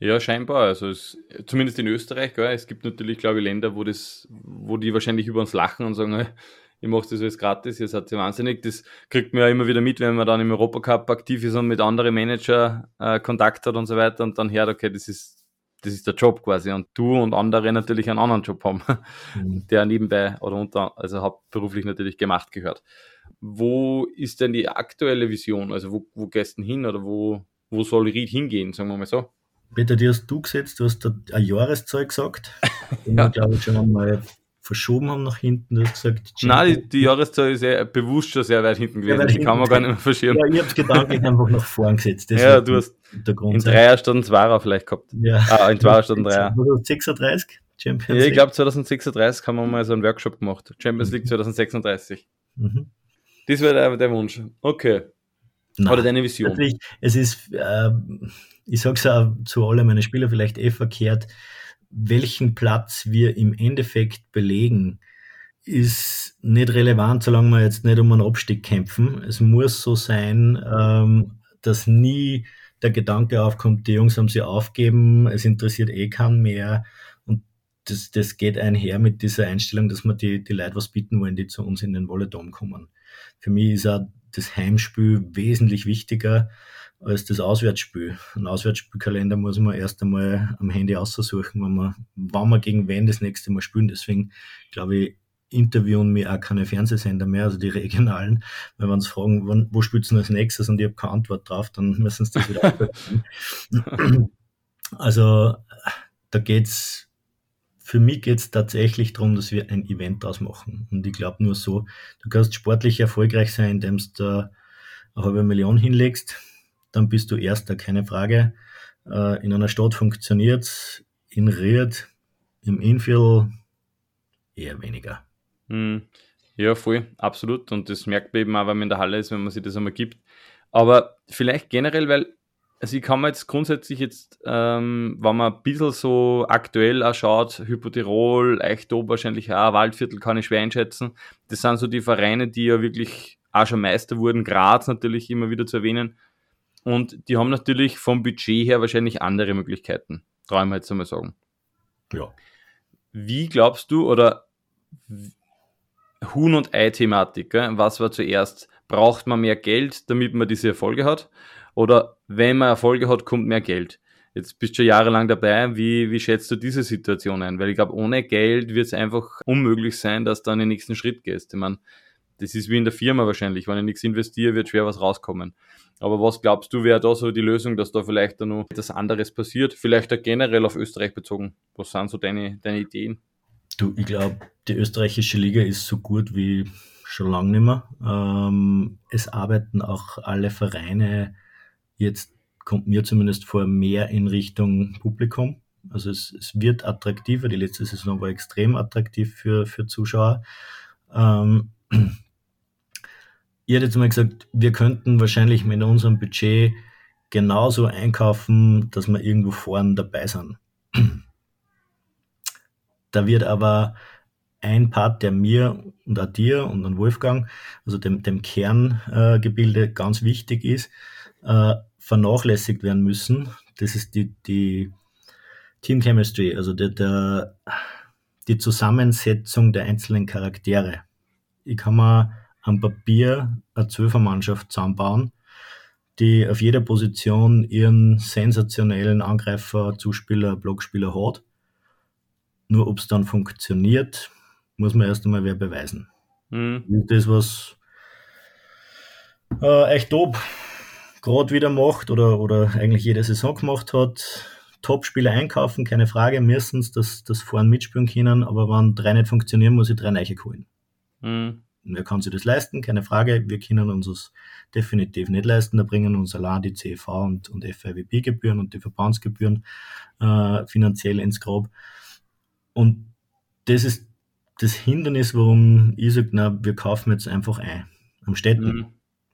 Ja, scheinbar. Also es, zumindest in Österreich, gell? es gibt natürlich, glaube ich, Länder, wo das, wo die wahrscheinlich über uns lachen und sagen, ihr macht das alles gratis, ihr seid ja wahnsinnig. Das kriegt man ja immer wieder mit, wenn man dann im Europacup aktiv ist und mit anderen Manager äh, Kontakt hat und so weiter und dann hört, okay, das ist, das ist der Job quasi. Und du und andere natürlich einen anderen Job haben, mhm. der nebenbei oder unter, also hauptberuflich natürlich gemacht gehört. Wo ist denn die aktuelle Vision? Also wo, wo gehst du hin oder wo, wo soll Ried hingehen, sagen wir mal so? Peter, die hast du gesetzt, du hast da eine Jahreszahl gesagt, ja. wir, glaube ich, schon einmal verschoben haben nach hinten. Du hast gesagt, Nein, die, die, Jahreszahl ist ja bewusst schon sehr weit hinten gewesen, die kann man gar nicht mehr verschieben. Ja, ich habe es gedanklich einfach nach vorn gesetzt. Das ja, du hast der Grund in Dreier Stunden Zweier vielleicht gehabt. Ja. Ah, in Zweier Stunden Dreier. 36 Champions League? Ja, ich glaube 2036 haben wir mal so einen Workshop gemacht. Champions League 2036. Mhm. Das wäre der, der Wunsch. Okay. Nein, Oder deine Vision? Natürlich, es ist, äh, ich sage es auch zu allen meinen Spielern vielleicht eh verkehrt, welchen Platz wir im Endeffekt belegen, ist nicht relevant, solange wir jetzt nicht um einen Abstieg kämpfen. Es muss so sein, ähm, dass nie der Gedanke aufkommt, die Jungs haben sie aufgeben, es interessiert eh keinen mehr. Und das, das geht einher mit dieser Einstellung, dass wir die, die Leute was bieten wollen, die zu uns in den Wolledom kommen. Für mich ist auch das Heimspiel wesentlich wichtiger als das Auswärtsspiel. Ein Auswärtsspielkalender muss man erst einmal am Handy aussuchen, wenn man, wann man gegen wen das nächste Mal spielen. Deswegen glaube ich, interviewen mir auch keine Fernsehsender mehr, also die regionalen, weil wenn sie fragen, wann, wo spielst du als nächstes und ich habe keine Antwort drauf, dann müssen sie das wieder abhören. Also da geht's für mich geht es tatsächlich darum, dass wir ein Event draus machen. Und ich glaube nur so, du kannst sportlich erfolgreich sein, indem du eine halbe Million hinlegst, dann bist du Erster, keine Frage. Äh, in einer Stadt funktioniert in Ried, im Infield eher weniger. Hm. Ja, voll, absolut. Und das merkt man eben auch, wenn man in der Halle ist, wenn man sich das einmal gibt. Aber vielleicht generell, weil also ich kann mir jetzt grundsätzlich jetzt, ähm, wenn man ein bisschen so aktuell auch schaut, Hypotirol, Eichtob wahrscheinlich auch, Waldviertel kann ich schwer einschätzen. Das sind so die Vereine, die ja wirklich auch schon Meister wurden, Graz natürlich immer wieder zu erwähnen. Und die haben natürlich vom Budget her wahrscheinlich andere Möglichkeiten, mir jetzt einmal sagen. Ja. Wie glaubst du, oder Huhn- und Ei-Thematik, was war zuerst? Braucht man mehr Geld, damit man diese Erfolge hat? Oder wenn man Erfolge hat, kommt mehr Geld. Jetzt bist du schon jahrelang dabei. Wie, wie schätzt du diese Situation ein? Weil ich glaube, ohne Geld wird es einfach unmöglich sein, dass du an den nächsten Schritt gehst. Ich meine, das ist wie in der Firma wahrscheinlich. Wenn ich nichts investiere, wird schwer was rauskommen. Aber was glaubst du, wäre da so die Lösung, dass da vielleicht noch etwas anderes passiert? Vielleicht auch generell auf Österreich bezogen. Was sind so deine, deine Ideen? Du, ich glaube, die österreichische Liga ist so gut wie schon lange nicht mehr. Ähm, es arbeiten auch alle Vereine Jetzt kommt mir zumindest vor mehr in Richtung Publikum. Also es, es wird attraktiver. Die letzte Saison war extrem attraktiv für, für Zuschauer. Ähm, ihr hättet mal gesagt, wir könnten wahrscheinlich mit unserem Budget genauso einkaufen, dass wir irgendwo vorne dabei sind. Da wird aber ein Part, der mir und auch dir und an Wolfgang, also dem, dem Kerngebilde äh, ganz wichtig ist, äh, vernachlässigt werden müssen. Das ist die, die Team Chemistry, also der, der, die Zusammensetzung der einzelnen Charaktere. Ich kann mir am Papier eine Zwölfermannschaft zusammenbauen, die auf jeder Position ihren sensationellen Angreifer, Zuspieler, Blockspieler hat. Nur ob es dann funktioniert, muss man erst einmal wer beweisen. Mhm. Das, was Äh, echt top. Gerade wieder macht oder, oder eigentlich jede Saison gemacht hat. Top-Spieler einkaufen, keine Frage, müssen das, das vorne mitspielen können, aber wenn drei nicht funktionieren, muss ich drei Neiche holen. Mhm. Wer kann sich das leisten? Keine Frage. Wir können uns das definitiv nicht leisten. Da bringen uns allein die CV und, und FIWB-Gebühren und die Verbandsgebühren äh, finanziell ins Grab. Und das ist das Hindernis, warum ich sage, na, wir kaufen jetzt einfach ein. Am Städten mhm.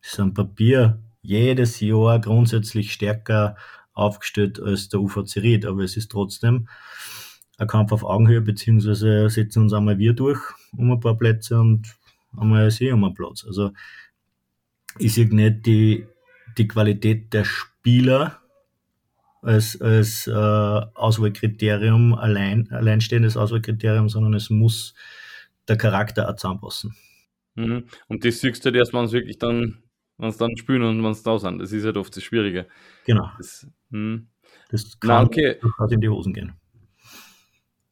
ist ein Papier jedes Jahr grundsätzlich stärker aufgestellt als der UVC Ried, aber es ist trotzdem ein Kampf auf Augenhöhe, beziehungsweise setzen uns einmal wir durch um ein paar Plätze und einmal sie um einen Platz. Also ich sehe nicht die, die Qualität der Spieler als, als äh, Auswahlkriterium, allein, alleinstehendes Auswahlkriterium, sondern es muss der Charakter auch zusammenpassen. Mhm. Und das siehst du halt erst, wenn es wirklich dann, wenn es dann spielen und wenn es da sind. Das ist halt oft das Schwierige. Genau. Das, hm. das kann Na, okay. in die Hosen gehen.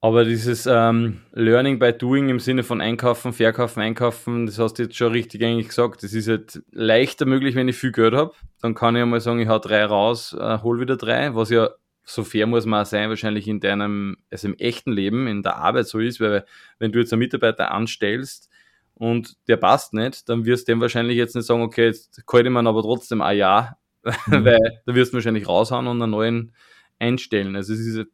Aber dieses ähm, Learning by Doing im Sinne von Einkaufen, Verkaufen, Einkaufen, das hast du jetzt schon richtig eigentlich gesagt. Das ist halt leichter möglich, wenn ich viel Geld habe. Dann kann ich einmal sagen, ich hau drei raus, äh, hol wieder drei, was ja so fair muss man auch sein, wahrscheinlich in deinem, also im echten Leben, in der Arbeit so ist, weil wenn du jetzt einen Mitarbeiter anstellst und der passt nicht, dann wirst du dem wahrscheinlich jetzt nicht sagen, okay, jetzt halte ich mir aber trotzdem ein Jahr, mhm. weil da wirst du wahrscheinlich raushauen und einen neuen einstellen. Also es ist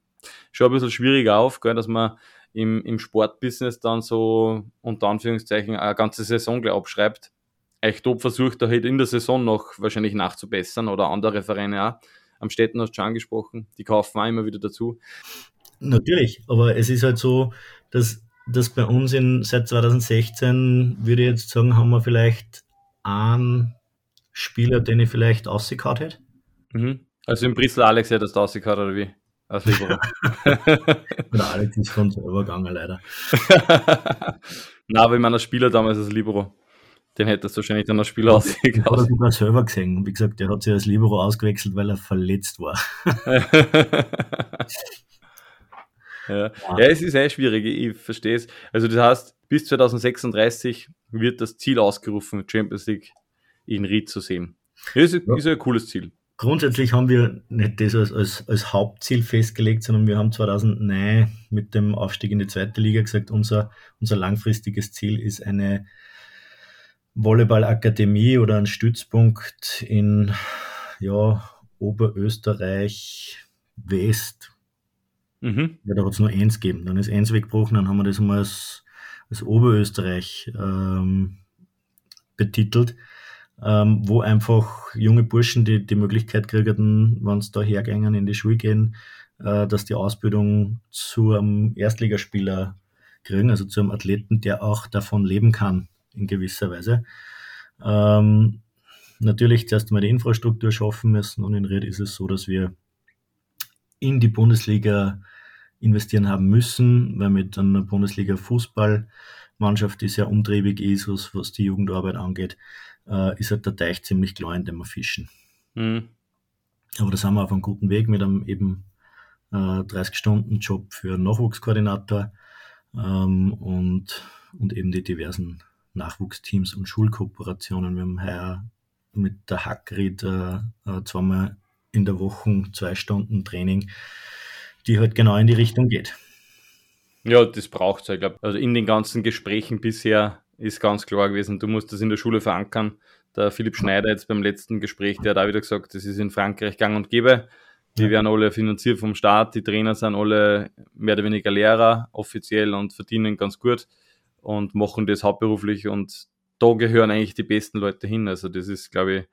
schon ein bisschen schwieriger auf, gell, dass man im, im Sportbusiness dann so unter Anführungszeichen eine ganze Saison gleich abschreibt. Echt top versucht, da halt in der Saison noch wahrscheinlich nachzubessern oder andere Vereine auch. Am Städten hast du schon angesprochen, die kaufen auch immer wieder dazu. Natürlich, aber es ist halt so, dass, dass bei uns in, seit 2016, würde ich jetzt sagen, haben wir vielleicht einen Spieler, den ich vielleicht ausgekaut hätte. Mhm. Also im Bristol Alex hätte das ausgekaut, oder wie? Als Libero. Der Alex ist von selber gegangen, leider. Na, aber ich meine, Spieler damals als Libero, den hättest du wahrscheinlich dann als Spieler ausgewechselt. Ich habe sogar selber gesehen. Wie gesagt, der hat sich als Libero ausgewechselt, weil er verletzt war. ja. ja, es ist eh schwierig, ich verstehe es. Also das heißt, bis 2036 wird das Ziel ausgerufen, Champions League in Ried zu sehen. Das ist, ja. ist ein cooles Ziel grundsätzlich haben wir nicht das als, als, als Hauptziel festgelegt, sondern wir haben 2009 mit dem Aufstieg in die zweite Liga gesagt, unser, unser langfristiges Ziel ist eine Volleyballakademie oder ein Stützpunkt in ja, Oberösterreich West. Mhm. Ja, da hat es nur eins gegeben. Dann ist eins weggebrochen, dann haben wir das einmal als, als Oberösterreich ähm, betitelt ähm, wo einfach junge Burschen die, die Möglichkeit kriegen, wenn sie da hergängen, in die Schule gehen, äh, dass die Ausbildung zu einem Erstligaspieler kriegen, also zu einem Athleten, der auch davon leben kann, in gewisser Weise. Ähm, natürlich zuerst mal die Infrastruktur schaffen müssen und in Red ist es so, dass wir in die Bundesliga investieren haben müssen, weil mit einer Bundesliga Fußballmannschaft, die sehr umtriebig ist, was, was die Jugendarbeit angeht, äh, ist halt der Teich ziemlich klar, in dem wir fischen. Mhm. Aber da sind wir auf einem guten Weg mit einem eben äh, 30-Stunden-Job für Nachwuchskoordinator ähm, und, und eben die diversen Nachwuchsteams und Schulkooperationen. Wir haben heuer mit der Hackrid äh, äh, zweimal in der Woche zwei Stunden Training, die halt genau in die Richtung geht. Ja, das braucht es, ich glaube. Also in den ganzen Gesprächen bisher ist ganz klar gewesen, du musst das in der Schule verankern. Der Philipp Schneider jetzt beim letzten Gespräch, der hat auch wieder gesagt, das ist in Frankreich gang und gäbe. Die werden alle finanziert vom Staat, die Trainer sind alle mehr oder weniger Lehrer offiziell und verdienen ganz gut und machen das hauptberuflich und da gehören eigentlich die besten Leute hin. Also das ist, glaube ich,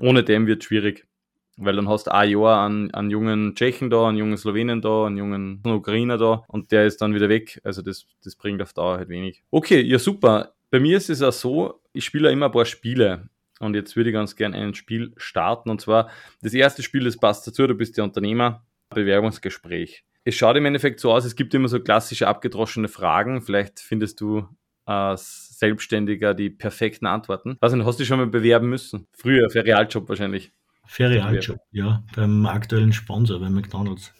ohne dem wird es schwierig. Weil dann hast du ein Jahr einen, einen jungen Tschechen da, einen jungen Slowenen da, einen jungen Ukrainer da und der ist dann wieder weg. Also das, das bringt auf Dauer halt wenig. Okay, ja super. Bei mir ist es auch so, ich spiele immer ein paar Spiele. Und jetzt würde ich ganz gerne ein Spiel starten. Und zwar, das erste Spiel, das passt dazu, du bist der Unternehmer, Bewerbungsgespräch. Es schaut im Endeffekt so aus, es gibt immer so klassische abgedroschene Fragen. Vielleicht findest du als Selbstständiger die perfekten Antworten. Was hast du schon mal bewerben müssen? Früher, für Realjob wahrscheinlich. Für Realjob, ja. Beim aktuellen Sponsor, bei McDonalds.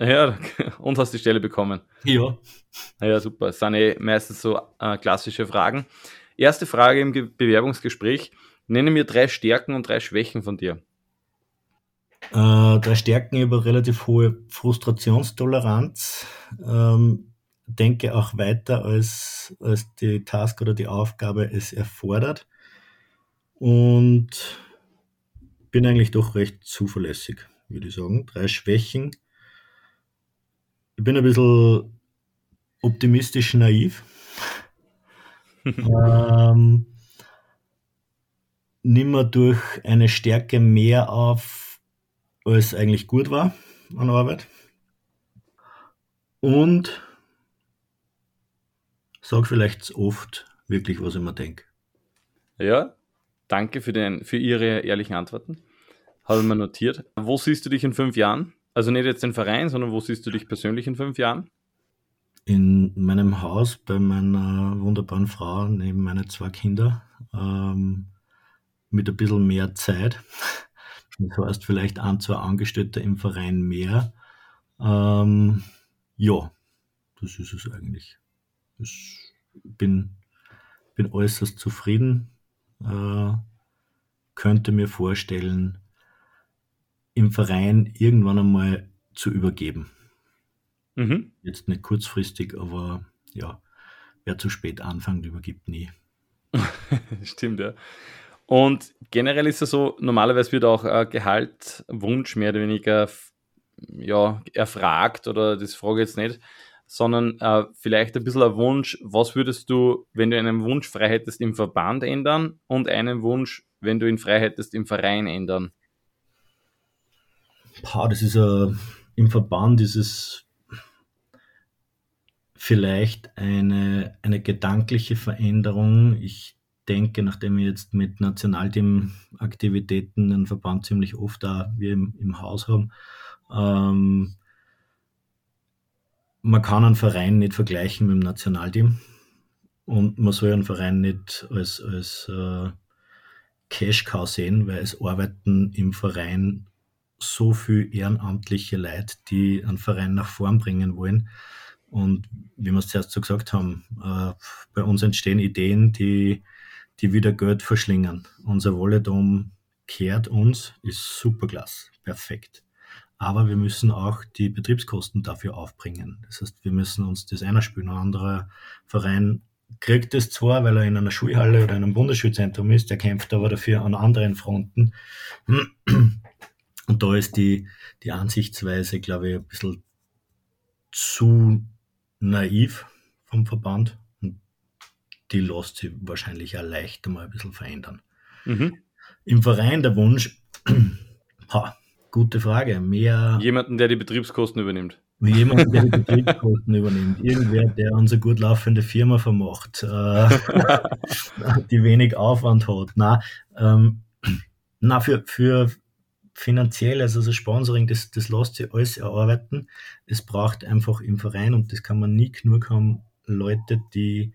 Ja, und hast die Stelle bekommen. Ja. Ja, super. Das sind eh meistens so äh, klassische Fragen. Erste Frage im Bewerbungsgespräch. Nenne mir drei Stärken und drei Schwächen von dir. Äh, drei Stärken über relativ hohe Frustrationstoleranz. Ähm, denke auch weiter, als, als die Task oder die Aufgabe es erfordert. Und bin eigentlich doch recht zuverlässig, würde ich sagen. Drei Schwächen. Ich bin ein bisschen optimistisch naiv. ähm, nimm mir durch eine Stärke mehr auf, als eigentlich gut war an Arbeit. Und sag vielleicht oft wirklich, was ich mir denke. Ja, danke für, den, für Ihre ehrlichen Antworten. Habe ich mir notiert. Wo siehst du dich in fünf Jahren? Also nicht jetzt den Verein, sondern wo siehst du dich persönlich in fünf Jahren? In meinem Haus bei meiner wunderbaren Frau neben meine zwei Kinder ähm, mit ein bisschen mehr Zeit. Das heißt vielleicht ein, zwei Angestellte im Verein mehr. Ähm, ja, das ist es eigentlich. Ich bin, bin äußerst zufrieden. Äh, könnte mir vorstellen, im Verein irgendwann einmal zu übergeben. Mhm. Jetzt nicht kurzfristig, aber ja, wer zu spät anfängt, übergibt nie. Stimmt, ja. Und generell ist es so, normalerweise wird auch äh, Gehaltwunsch mehr oder weniger ja, erfragt, oder das frage ich jetzt nicht, sondern äh, vielleicht ein bisschen ein Wunsch, was würdest du, wenn du einen Wunsch frei hättest, im Verband ändern und einen Wunsch, wenn du ihn frei hättest, im Verein ändern? Boah, das ist äh, im Verband ist es vielleicht eine, eine gedankliche Veränderung. Ich denke, nachdem wir jetzt mit Nationalteam-Aktivitäten den Verband ziemlich oft da wir im, im Haus haben, ähm, man kann einen Verein nicht vergleichen mit dem Nationalteam und man soll einen Verein nicht als, als äh, Cash-Cow sehen, weil es arbeiten im Verein so viel ehrenamtliche Leute, die einen Verein nach vorn bringen wollen. Und wie wir es zuerst so gesagt haben, äh, bei uns entstehen Ideen, die, die wieder Geld verschlingen. Unser Wolledom kehrt uns, ist superklasse, perfekt. Aber wir müssen auch die Betriebskosten dafür aufbringen. Das heißt, wir müssen uns das einer spielen. Ein anderer Verein kriegt es zwar, weil er in einer Schulhalle oder in einem Bundesschulzentrum ist, der kämpft aber dafür an anderen Fronten. Und da ist die, die Ansichtsweise, glaube ich, ein bisschen zu naiv vom Verband. Und die lässt sich wahrscheinlich auch leicht mal ein bisschen verändern. Mhm. Im Verein der Wunsch, ha, Gute Frage. Mehr. Jemanden, der die Betriebskosten übernimmt. Jemand, der die Betriebskosten übernimmt. Irgendwer, der unsere gut laufende Firma vermacht, äh, die wenig Aufwand hat. Na, ähm, na für, für finanziell, also Sponsoring, das, das lässt sich alles erarbeiten. Es braucht einfach im Verein, und das kann man nie genug haben, Leute, die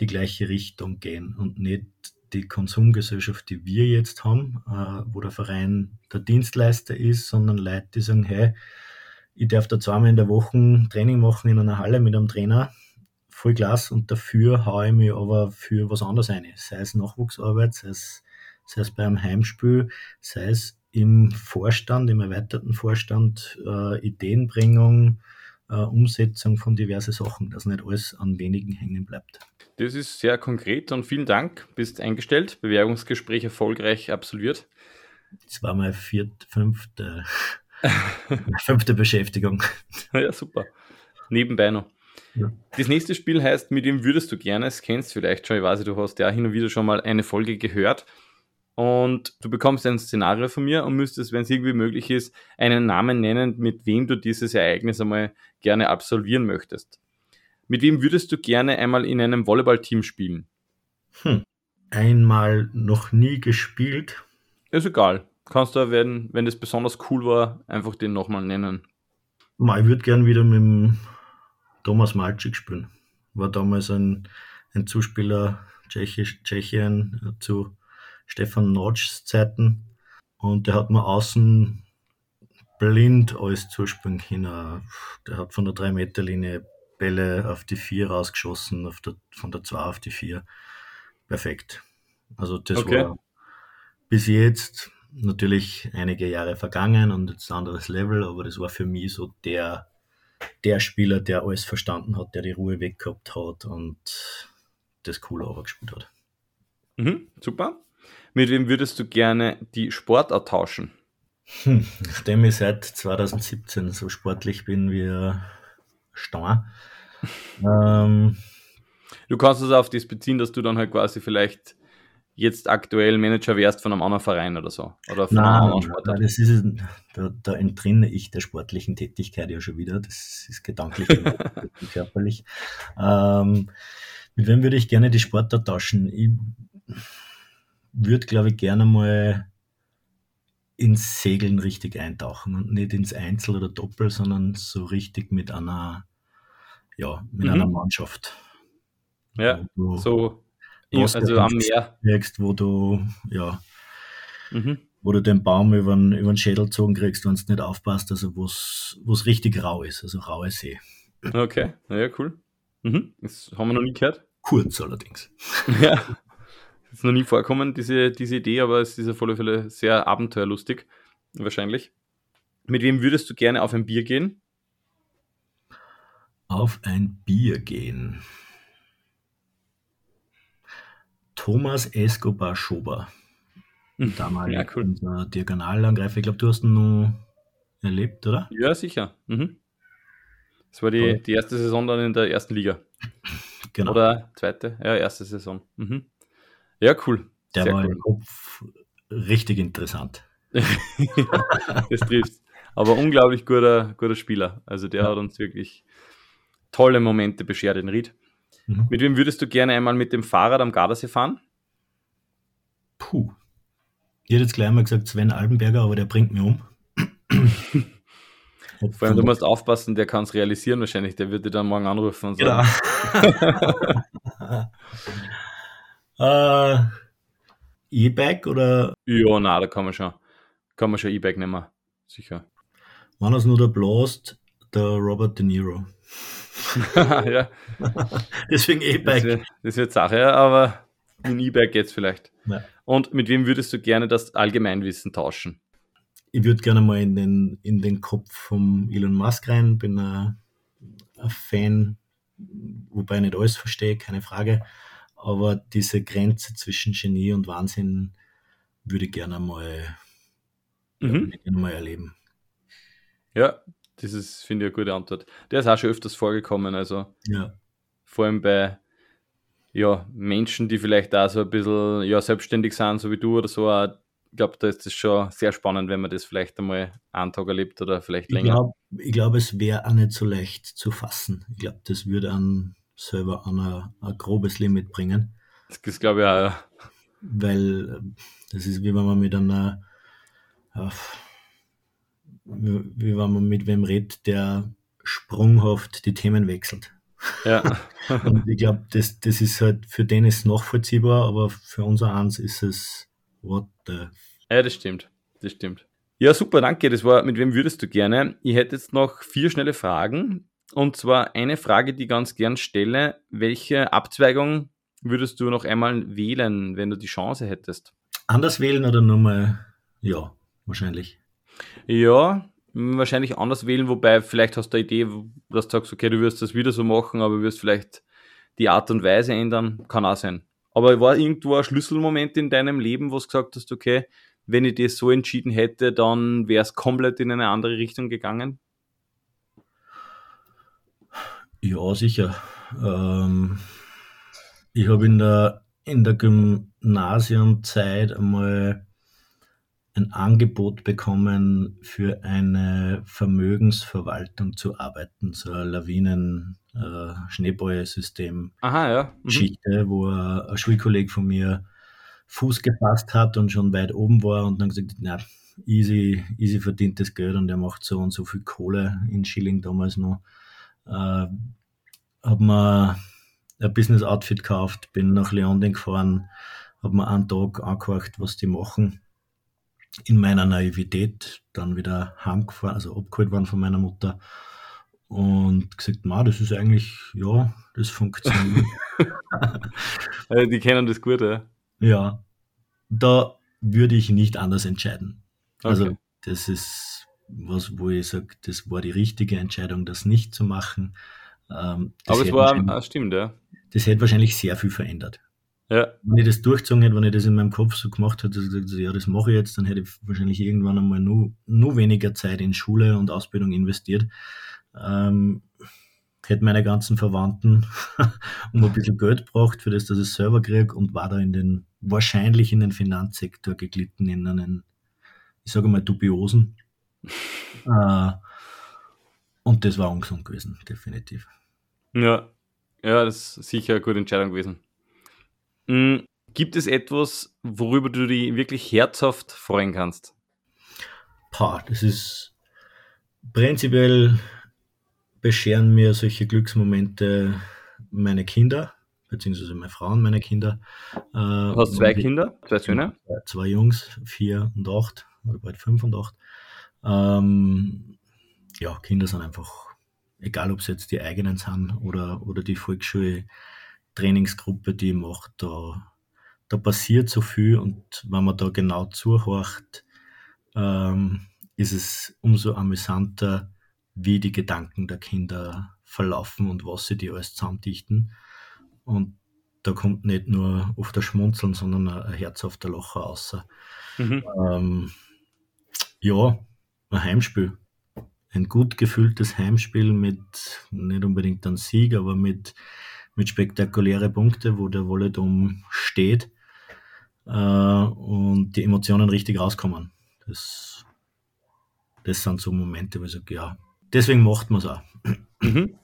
die gleiche Richtung gehen und nicht die Konsumgesellschaft, die wir jetzt haben, äh, wo der Verein der Dienstleister ist, sondern Leute, die sagen, hey, ich darf da zweimal in der Woche Training machen in einer Halle mit einem Trainer, voll klasse, und dafür haue ich mich aber für was anderes ein. Sei es Nachwuchsarbeit, sei es, sei es beim Heimspiel, sei es im Vorstand, im erweiterten Vorstand, äh, Ideenbringung, äh, Umsetzung von diverse Sachen, dass nicht alles an wenigen hängen bleibt. Das ist sehr konkret und vielen Dank. Bist eingestellt, Bewerbungsgespräch erfolgreich absolviert. Das war meine vierte, fünfte, fünfte Beschäftigung. Ja, super. Nebenbei noch. Ja. Das nächste Spiel heißt, mit wem würdest du gerne? Es kennst du vielleicht schon, ich weiß, du hast ja hin und wieder schon mal eine Folge gehört. Und du bekommst ein Szenario von mir und müsstest, wenn es irgendwie möglich ist, einen Namen nennen, mit wem du dieses Ereignis einmal gerne absolvieren möchtest. Mit wem würdest du gerne einmal in einem Volleyballteam spielen? Hm. Einmal noch nie gespielt. Ist egal. Kannst du, wenn, wenn das besonders cool war, einfach den nochmal nennen. Ich würde gern wieder mit dem Thomas Malczyk spielen. War damals ein, ein Zuspieler Tschechisch, Tschechien zu Stefan Notschs Zeiten. Und der hat mir außen blind alles zuspielen können. Der hat von der 3-Meter-Linie Bälle auf die 4 rausgeschossen, der, von der 2 auf die 4. perfekt. Also das okay. war bis jetzt natürlich einige Jahre vergangen und jetzt ein anderes Level, aber das war für mich so der, der Spieler, der alles verstanden hat, der die Ruhe weggehabt hat und das cool gespielt hat. Mhm, super. Mit wem würdest du gerne die Sportart tauschen? Hm, nachdem ich seit 2017 so sportlich bin wie Stein. ähm, du kannst es auf das beziehen, dass du dann halt quasi vielleicht jetzt aktuell Manager wärst von einem anderen Verein oder so. Oder von nein, einem anderen. Nein, das ist, da, da entrinne ich der sportlichen Tätigkeit ja schon wieder. Das ist gedanklich und körperlich. Ähm, mit wem würde ich gerne die Sportart tauschen? Ich würde, glaube ich, gerne mal ins Segeln richtig eintauchen und nicht ins Einzel oder Doppel, sondern so richtig mit einer, ja, mit mhm. einer Mannschaft. Ja, so also am Meer. Kriegst, wo du, ja, mhm. wo du den Baum über den, über den Schädel gezogen kriegst, wenn es nicht aufpasst, also wo es richtig rau ist, also raue See. Okay, ja, cool. Mhm. Das haben wir noch nie gehört. Kurz allerdings. Ja, ist noch nie vorkommen, diese, diese Idee, aber es ist auf alle Fälle sehr abenteuerlustig, wahrscheinlich. Mit wem würdest du gerne auf ein Bier gehen? Auf ein Bier gehen. Thomas Escobar Schober. Hm. Damals ja, cool. unser Diagonalangreifer. Ich glaube, du hast ihn noch erlebt, oder? Ja, sicher. Mhm. Das war die, die erste Saison dann in der ersten Liga. Genau. Oder zweite? Ja, erste Saison. Mhm. Ja, cool. Der Sehr war cool. im Kopf richtig interessant. das trifft. Aber unglaublich guter, guter Spieler. Also der ja. hat uns wirklich tolle Momente beschert in Ried. Mhm. Mit wem würdest du gerne einmal mit dem Fahrrad am Gardasee fahren? Puh. Ich hätte jetzt gleich mal gesagt Sven Albenberger, aber der bringt mich um. Vor allem, du musst aufpassen, der kann es realisieren wahrscheinlich. Der wird dir dann morgen anrufen und sagen. Genau. äh, E-Bike oder? Ja, na, da kann man schon, kann man schon E-Bike nehmen. Sicher. Wann es nur der Blast, der Robert De Niro. ja. Deswegen E-Bike. Das, wird, das wird Sache, aber ein E-Bike jetzt vielleicht. Ja. Und mit wem würdest du gerne das Allgemeinwissen tauschen? Ich würde gerne mal in den, in den Kopf von Elon Musk rein, bin ein, ein Fan, wobei ich nicht alles verstehe, keine Frage. Aber diese Grenze zwischen Genie und Wahnsinn würde ich gerne mal, mhm. gerne mal erleben. Ja, das ist, finde ich, eine gute Antwort. Der ist auch schon öfters vorgekommen. Also ja. vor allem bei ja, Menschen, die vielleicht auch so ein bisschen ja, selbstständig sind, so wie du oder so. Ich glaube, da ist es schon sehr spannend, wenn man das vielleicht einmal einen Tag erlebt oder vielleicht länger. Ich glaube, glaub, es wäre auch nicht so leicht zu fassen. Ich glaube, das würde an selber an ein, ein grobes Limit bringen. Das, glaube ich auch, ja. Weil das ist wie wenn man mit einer wie wenn man mit wem redet, der sprunghaft die Themen wechselt. Ja. und ich glaube, das, das ist halt, für den ist nachvollziehbar, aber für unser eins ist es, what the. Ja, das stimmt. Das stimmt. Ja, super, danke. Das war, mit wem würdest du gerne? Ich hätte jetzt noch vier schnelle Fragen. Und zwar eine Frage, die ich ganz gern stelle. Welche Abzweigung würdest du noch einmal wählen, wenn du die Chance hättest? Anders wählen oder nur mal, ja, wahrscheinlich. Ja, wahrscheinlich anders wählen, wobei vielleicht hast du eine Idee, dass du sagst, okay, du wirst das wieder so machen, aber wirst vielleicht die Art und Weise ändern, kann auch sein. Aber war irgendwo ein Schlüsselmoment in deinem Leben, wo du gesagt hast, okay, wenn ich das so entschieden hätte, dann wäre es komplett in eine andere Richtung gegangen? Ja, sicher. Ähm, ich habe in der, in der Gymnasiumzeit einmal ein Angebot bekommen, für eine Vermögensverwaltung zu arbeiten, so ein Lawinen- äh, ja. Mhm. Geschichte, wo ein, ein Schulkolleg von mir Fuß gefasst hat und schon weit oben war und dann gesagt, na, easy, easy verdientes Geld und er macht so und so viel Kohle in Schilling damals noch. Äh, hab mir ein Business Outfit gekauft, bin nach Leonding gefahren, hab mir einen Tag angehört, was die machen in meiner Naivität dann wieder heimgefahren, also abgeholt worden von meiner Mutter und gesagt, ma, das ist eigentlich, ja, das funktioniert. die kennen das gut, ja. Ja, da würde ich nicht anders entscheiden. Also Okay. das ist was, wo ich sage, das war die richtige Entscheidung, das nicht zu machen. Ähm, Aber es war, ah, stimmt, ja. das hätte wahrscheinlich sehr viel verändert. Ja, Wenn ich das durchgezogen hätte, wenn ich das in meinem Kopf so gemacht hätte, dass ich gesagt, ja, das mache ich jetzt, dann hätte ich wahrscheinlich irgendwann einmal nur, nur weniger Zeit in Schule und Ausbildung investiert. Ähm, hätte meine ganzen Verwandten um ein bisschen Geld braucht für das, dass ich es selber kriege und war da in den, wahrscheinlich in den Finanzsektor geglitten, in einen, ich sage mal, dubiosen. Äh, und das war ungesund gewesen, definitiv. ja. Ja, das ist sicher eine gute Entscheidung gewesen. Mhm. Gibt es etwas, worüber du dich wirklich herzhaft freuen kannst? Pah, das ist prinzipiell bescheren mir solche Glücksmomente meine Kinder, beziehungsweise meine Frau und meine Kinder. Äh, Du hast zwei und die- Kinder, zwei Söhne. Zwei Jungs, vier und acht, oder bald fünf und acht. Ähm, ja, Kinder sind einfach, egal ob es jetzt die eigenen sind oder, oder die Volksschule-Trainingsgruppe, die ich mache, da, da passiert so viel und wenn man da genau zuhorcht, ähm, ist es umso amüsanter, wie die Gedanken der Kinder verlaufen und was sie die alles zusammendichten. Und da kommt nicht nur auf das Schmunzeln, sondern ein ein herzhafter Lacher raus. Mhm. Ähm, ja, ein Heimspiel. Ein gut gefülltes Heimspiel mit nicht unbedingt einem Sieg, aber mit, mit spektakuläre Punkte, wo der Volledom steht äh, und die Emotionen richtig rauskommen. Das, das sind so Momente, wo ich sage, ja, deswegen macht man es auch. Mhm.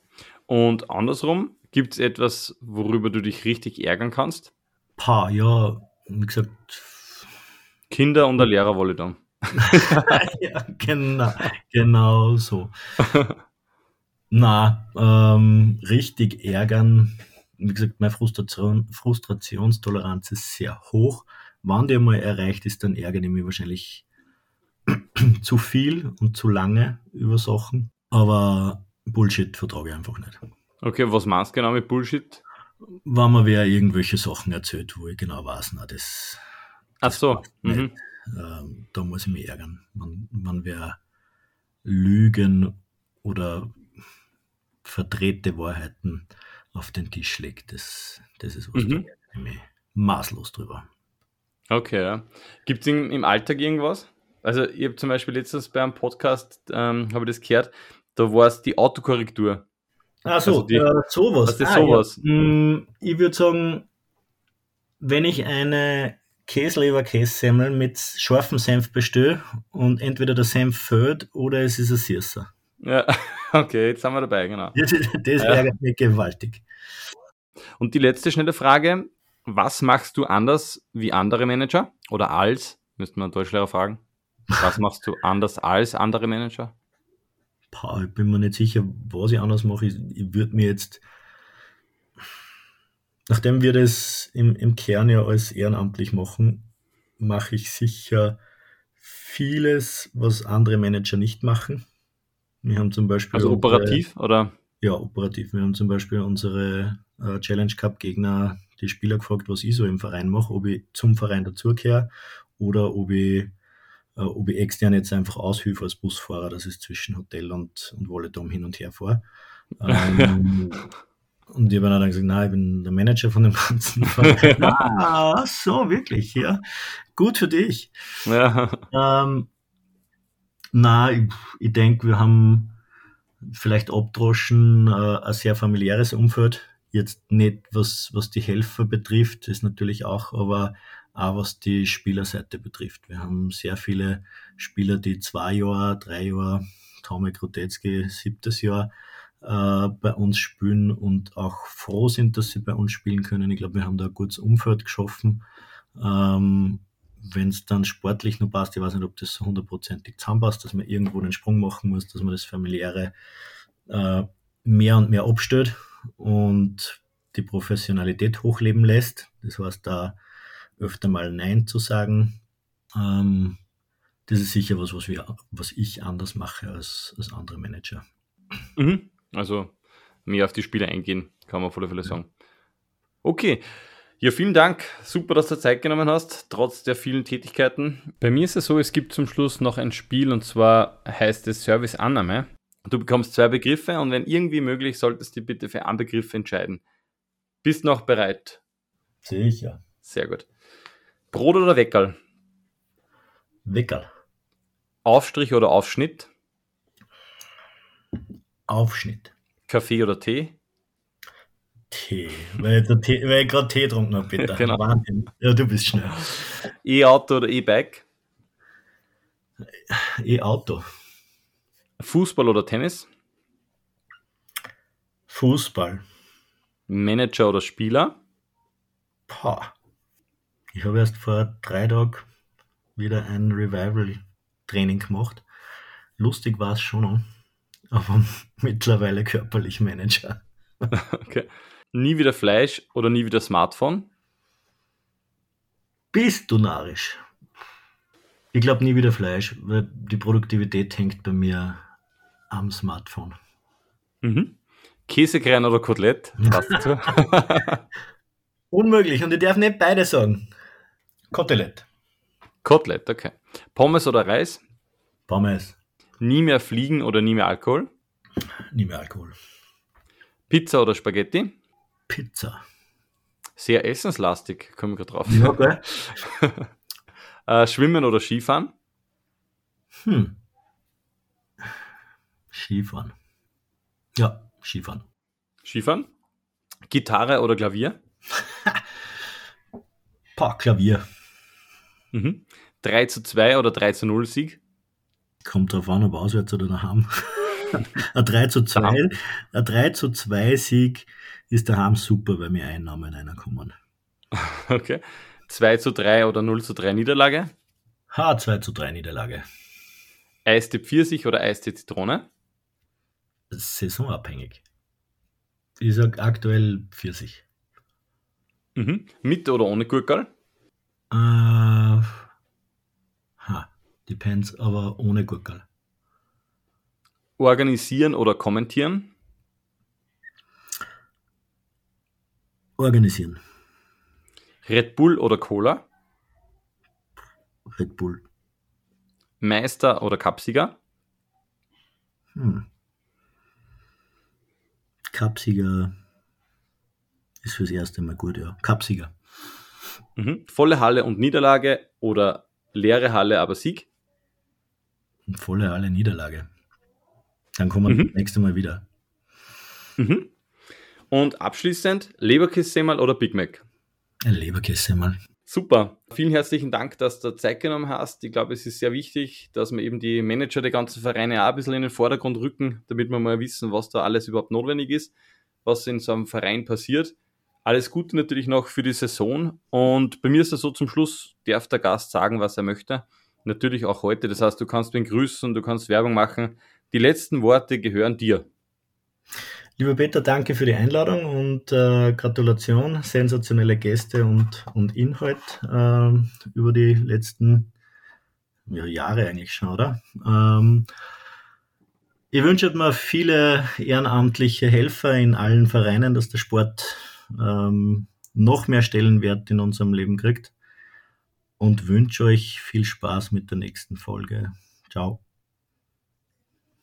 Und andersrum, gibt es etwas, worüber du dich richtig ärgern kannst? Paar, ja, wie gesagt, Kinder und der Lehrer wolle dann. ja, genau, genau so. Na, ähm, richtig ärgern. Wie gesagt, meine Frustration, Frustrationstoleranz ist sehr hoch. Wann die mal erreicht ist, dann ärgere ich mich wahrscheinlich zu viel und zu lange über Sachen. Aber Bullshit vertrage ich einfach nicht. Okay, was meinst du genau mit Bullshit? Wenn mir wer irgendwelche Sachen erzählt, wo ich genau weiß, na, das, Ach so. Mhm. Ähm, da muss ich mich ärgern. Man, man wer Lügen oder verdrehte Wahrheiten auf den Tisch legt, das, das ist was, Mhm. da mich maßlos drüber. Okay, ja. Gibt es im, im Alltag irgendwas? Also ich habe zum Beispiel letztens bei einem Podcast, ähm, habe ich das gehört, da war es die Autokorrektur. Ach so, Also die- äh, sowas. was ist sowas? Ja. Mm, Ich würde sagen, wenn ich eine Käsleber-Kässemmel mit scharfem Senf bestelle und entweder der Senf fällt oder es ist ein Süßer. Ja, okay, jetzt sind wir dabei, genau. Das, das Ja. ärgert mich gewaltig. Und die letzte schnelle Frage, was machst du anders wie andere Manager? Oder als, müsste man Deutschlehrer fragen. Was machst du anders als andere Manager? Boah, ich bin mir nicht sicher, was ich anders mache. Ich, ich würde mir jetzt, nachdem wir das im, im Kern ja alles ehrenamtlich machen, mache ich sicher vieles, was andere Manager nicht machen. Wir haben zum Beispiel. Also unsere- operativ oder? ja, operativ. Wir haben zum Beispiel unsere äh, Challenge Cup Gegner, die Spieler gefragt, was ich so im Verein mache, ob ich zum Verein dazugehöre oder ob ich, äh, ob ich extern jetzt einfach aushilfe als Busfahrer, dass ich zwischen Hotel und, und Volledom hin und her fahre. Ähm, und ich habe dann gesagt, nein, ich bin der Manager von dem ganzen Verein. ah, so, wirklich, ja. Gut für dich. Ja. Ähm, na, ich, ich denke, wir haben vielleicht abdroschen äh, ein sehr familiäres Umfeld. Jetzt nicht, was, was die Helfer betrifft, ist natürlich auch, aber auch was die Spielerseite betrifft. Wir haben sehr viele Spieler, die zwei Jahre, drei Jahre, Tomek Rutetzky siebtes Jahr bei uns spielen und auch froh sind, dass sie bei uns spielen können. Ich glaube, wir haben da ein gutes Umfeld geschaffen. Ähm, wenn es dann sportlich nur passt, ich weiß nicht, ob das so hundertprozentig zusammenpasst, dass man irgendwo den Sprung machen muss, dass man das familiäre äh, mehr und mehr abstellt und die Professionalität hochleben lässt. Das heißt, da öfter mal Nein zu sagen, ähm, das ist sicher was, was, wir, was ich anders mache als, als andere Manager. Mhm. Also mehr auf die Spiele eingehen, kann man auf alle Fälle sagen. Okay. Ja, vielen Dank. Super, dass du Zeit genommen hast, trotz der vielen Tätigkeiten. Bei mir ist es so, es gibt zum Schluss noch ein Spiel und zwar heißt es Service Annahme. Du bekommst zwei Begriffe und wenn irgendwie möglich, solltest du bitte für einen Begriff entscheiden. Bist noch bereit? Sicher. Sehr gut. Brot oder Weckerl? Weckerl. Aufstrich oder Aufschnitt? Aufschnitt. Kaffee oder Tee? Tee. Weil, Tee, weil ich gerade Tee getrunken habe, bitte. Genau. Wahnsinn. Ja, du bist schnell. E-Auto oder E-Bike? E-Auto. Fußball oder Tennis? Fußball. Manager oder Spieler? Pah. Ich habe erst vor drei Tagen wieder ein Revival-Training gemacht. Lustig war es schon, noch, aber mittlerweile körperlich Manager. Okay. Nie wieder Fleisch oder nie wieder Smartphone? Bist du narrisch? Ich glaube nie wieder Fleisch, weil die Produktivität hängt bei mir am Smartphone. Mhm. Käsekrein oder Kotelett? Passt dazu. Unmöglich und ich darf nicht beide sagen. Kotelett. Kotelett, okay. Pommes oder Reis? Pommes. Nie mehr fliegen oder nie mehr Alkohol? Nie mehr Alkohol. Pizza oder Spaghetti? Pizza. Sehr essenslastig, komme ich gerade drauf. Ja, gell? Äh, Schwimmen oder Skifahren? Hm. Skifahren. Ja, Skifahren. Skifahren? Gitarre oder Klavier? Pah, Klavier. Mhm. 3 zu 2 oder 3 zu 0 Sieg? Kommt drauf an, ob auswärts oder daheim. ein 3 zu 2, ein 3 zu 2 Sieg ist daheim super, weil mir Einnahmen reinkommen. Okay. 2 zu 3 oder 0 zu 3 Niederlage? Ha, 2 zu 3 Niederlage. Eistee Pfirsich oder Eistee Zitrone? Saisonabhängig. Ich sag aktuell 40. Mhm. Mit oder ohne Gurkel? Äh, depends, aber ohne Gurkel. Organisieren oder kommentieren? Organisieren. Red Bull oder Cola? Red Bull. Meister oder Cupsieger? Hm. Cupsieger ist fürs erste Mal gut, ja. Cupsieger. Mhm. Volle Halle und Niederlage oder leere Halle, aber Sieg? Volle Halle Niederlage. Dann kommen wir Mhm. das nächste Mal wieder. Mhm. Und abschließend Leberkässemmel oder Big Mac? Mal. Super. Vielen herzlichen Dank, dass du Zeit genommen hast. Ich glaube, es ist sehr wichtig, dass wir eben die Manager der ganzen Vereine auch ein bisschen in den Vordergrund rücken, damit wir mal wissen, was da alles überhaupt notwendig ist, was in so einem Verein passiert. Alles Gute natürlich noch für die Saison. Und bei mir ist es so zum Schluss, darf der Gast sagen, was er möchte. Natürlich auch heute. Das heißt, du kannst ihn grüßen, du kannst Werbung machen. Die letzten Worte gehören dir. Lieber Peter, danke für die Einladung und äh, Gratulation. Sensationelle Gäste und, und Inhalt ähm, über die letzten ja, Jahre eigentlich schon, oder? Ähm, ich wünsche mir viele ehrenamtliche Helfer in allen Vereinen, dass der Sport ähm, noch mehr Stellenwert in unserem Leben kriegt und wünsche euch viel Spaß mit der nächsten Folge. Ciao.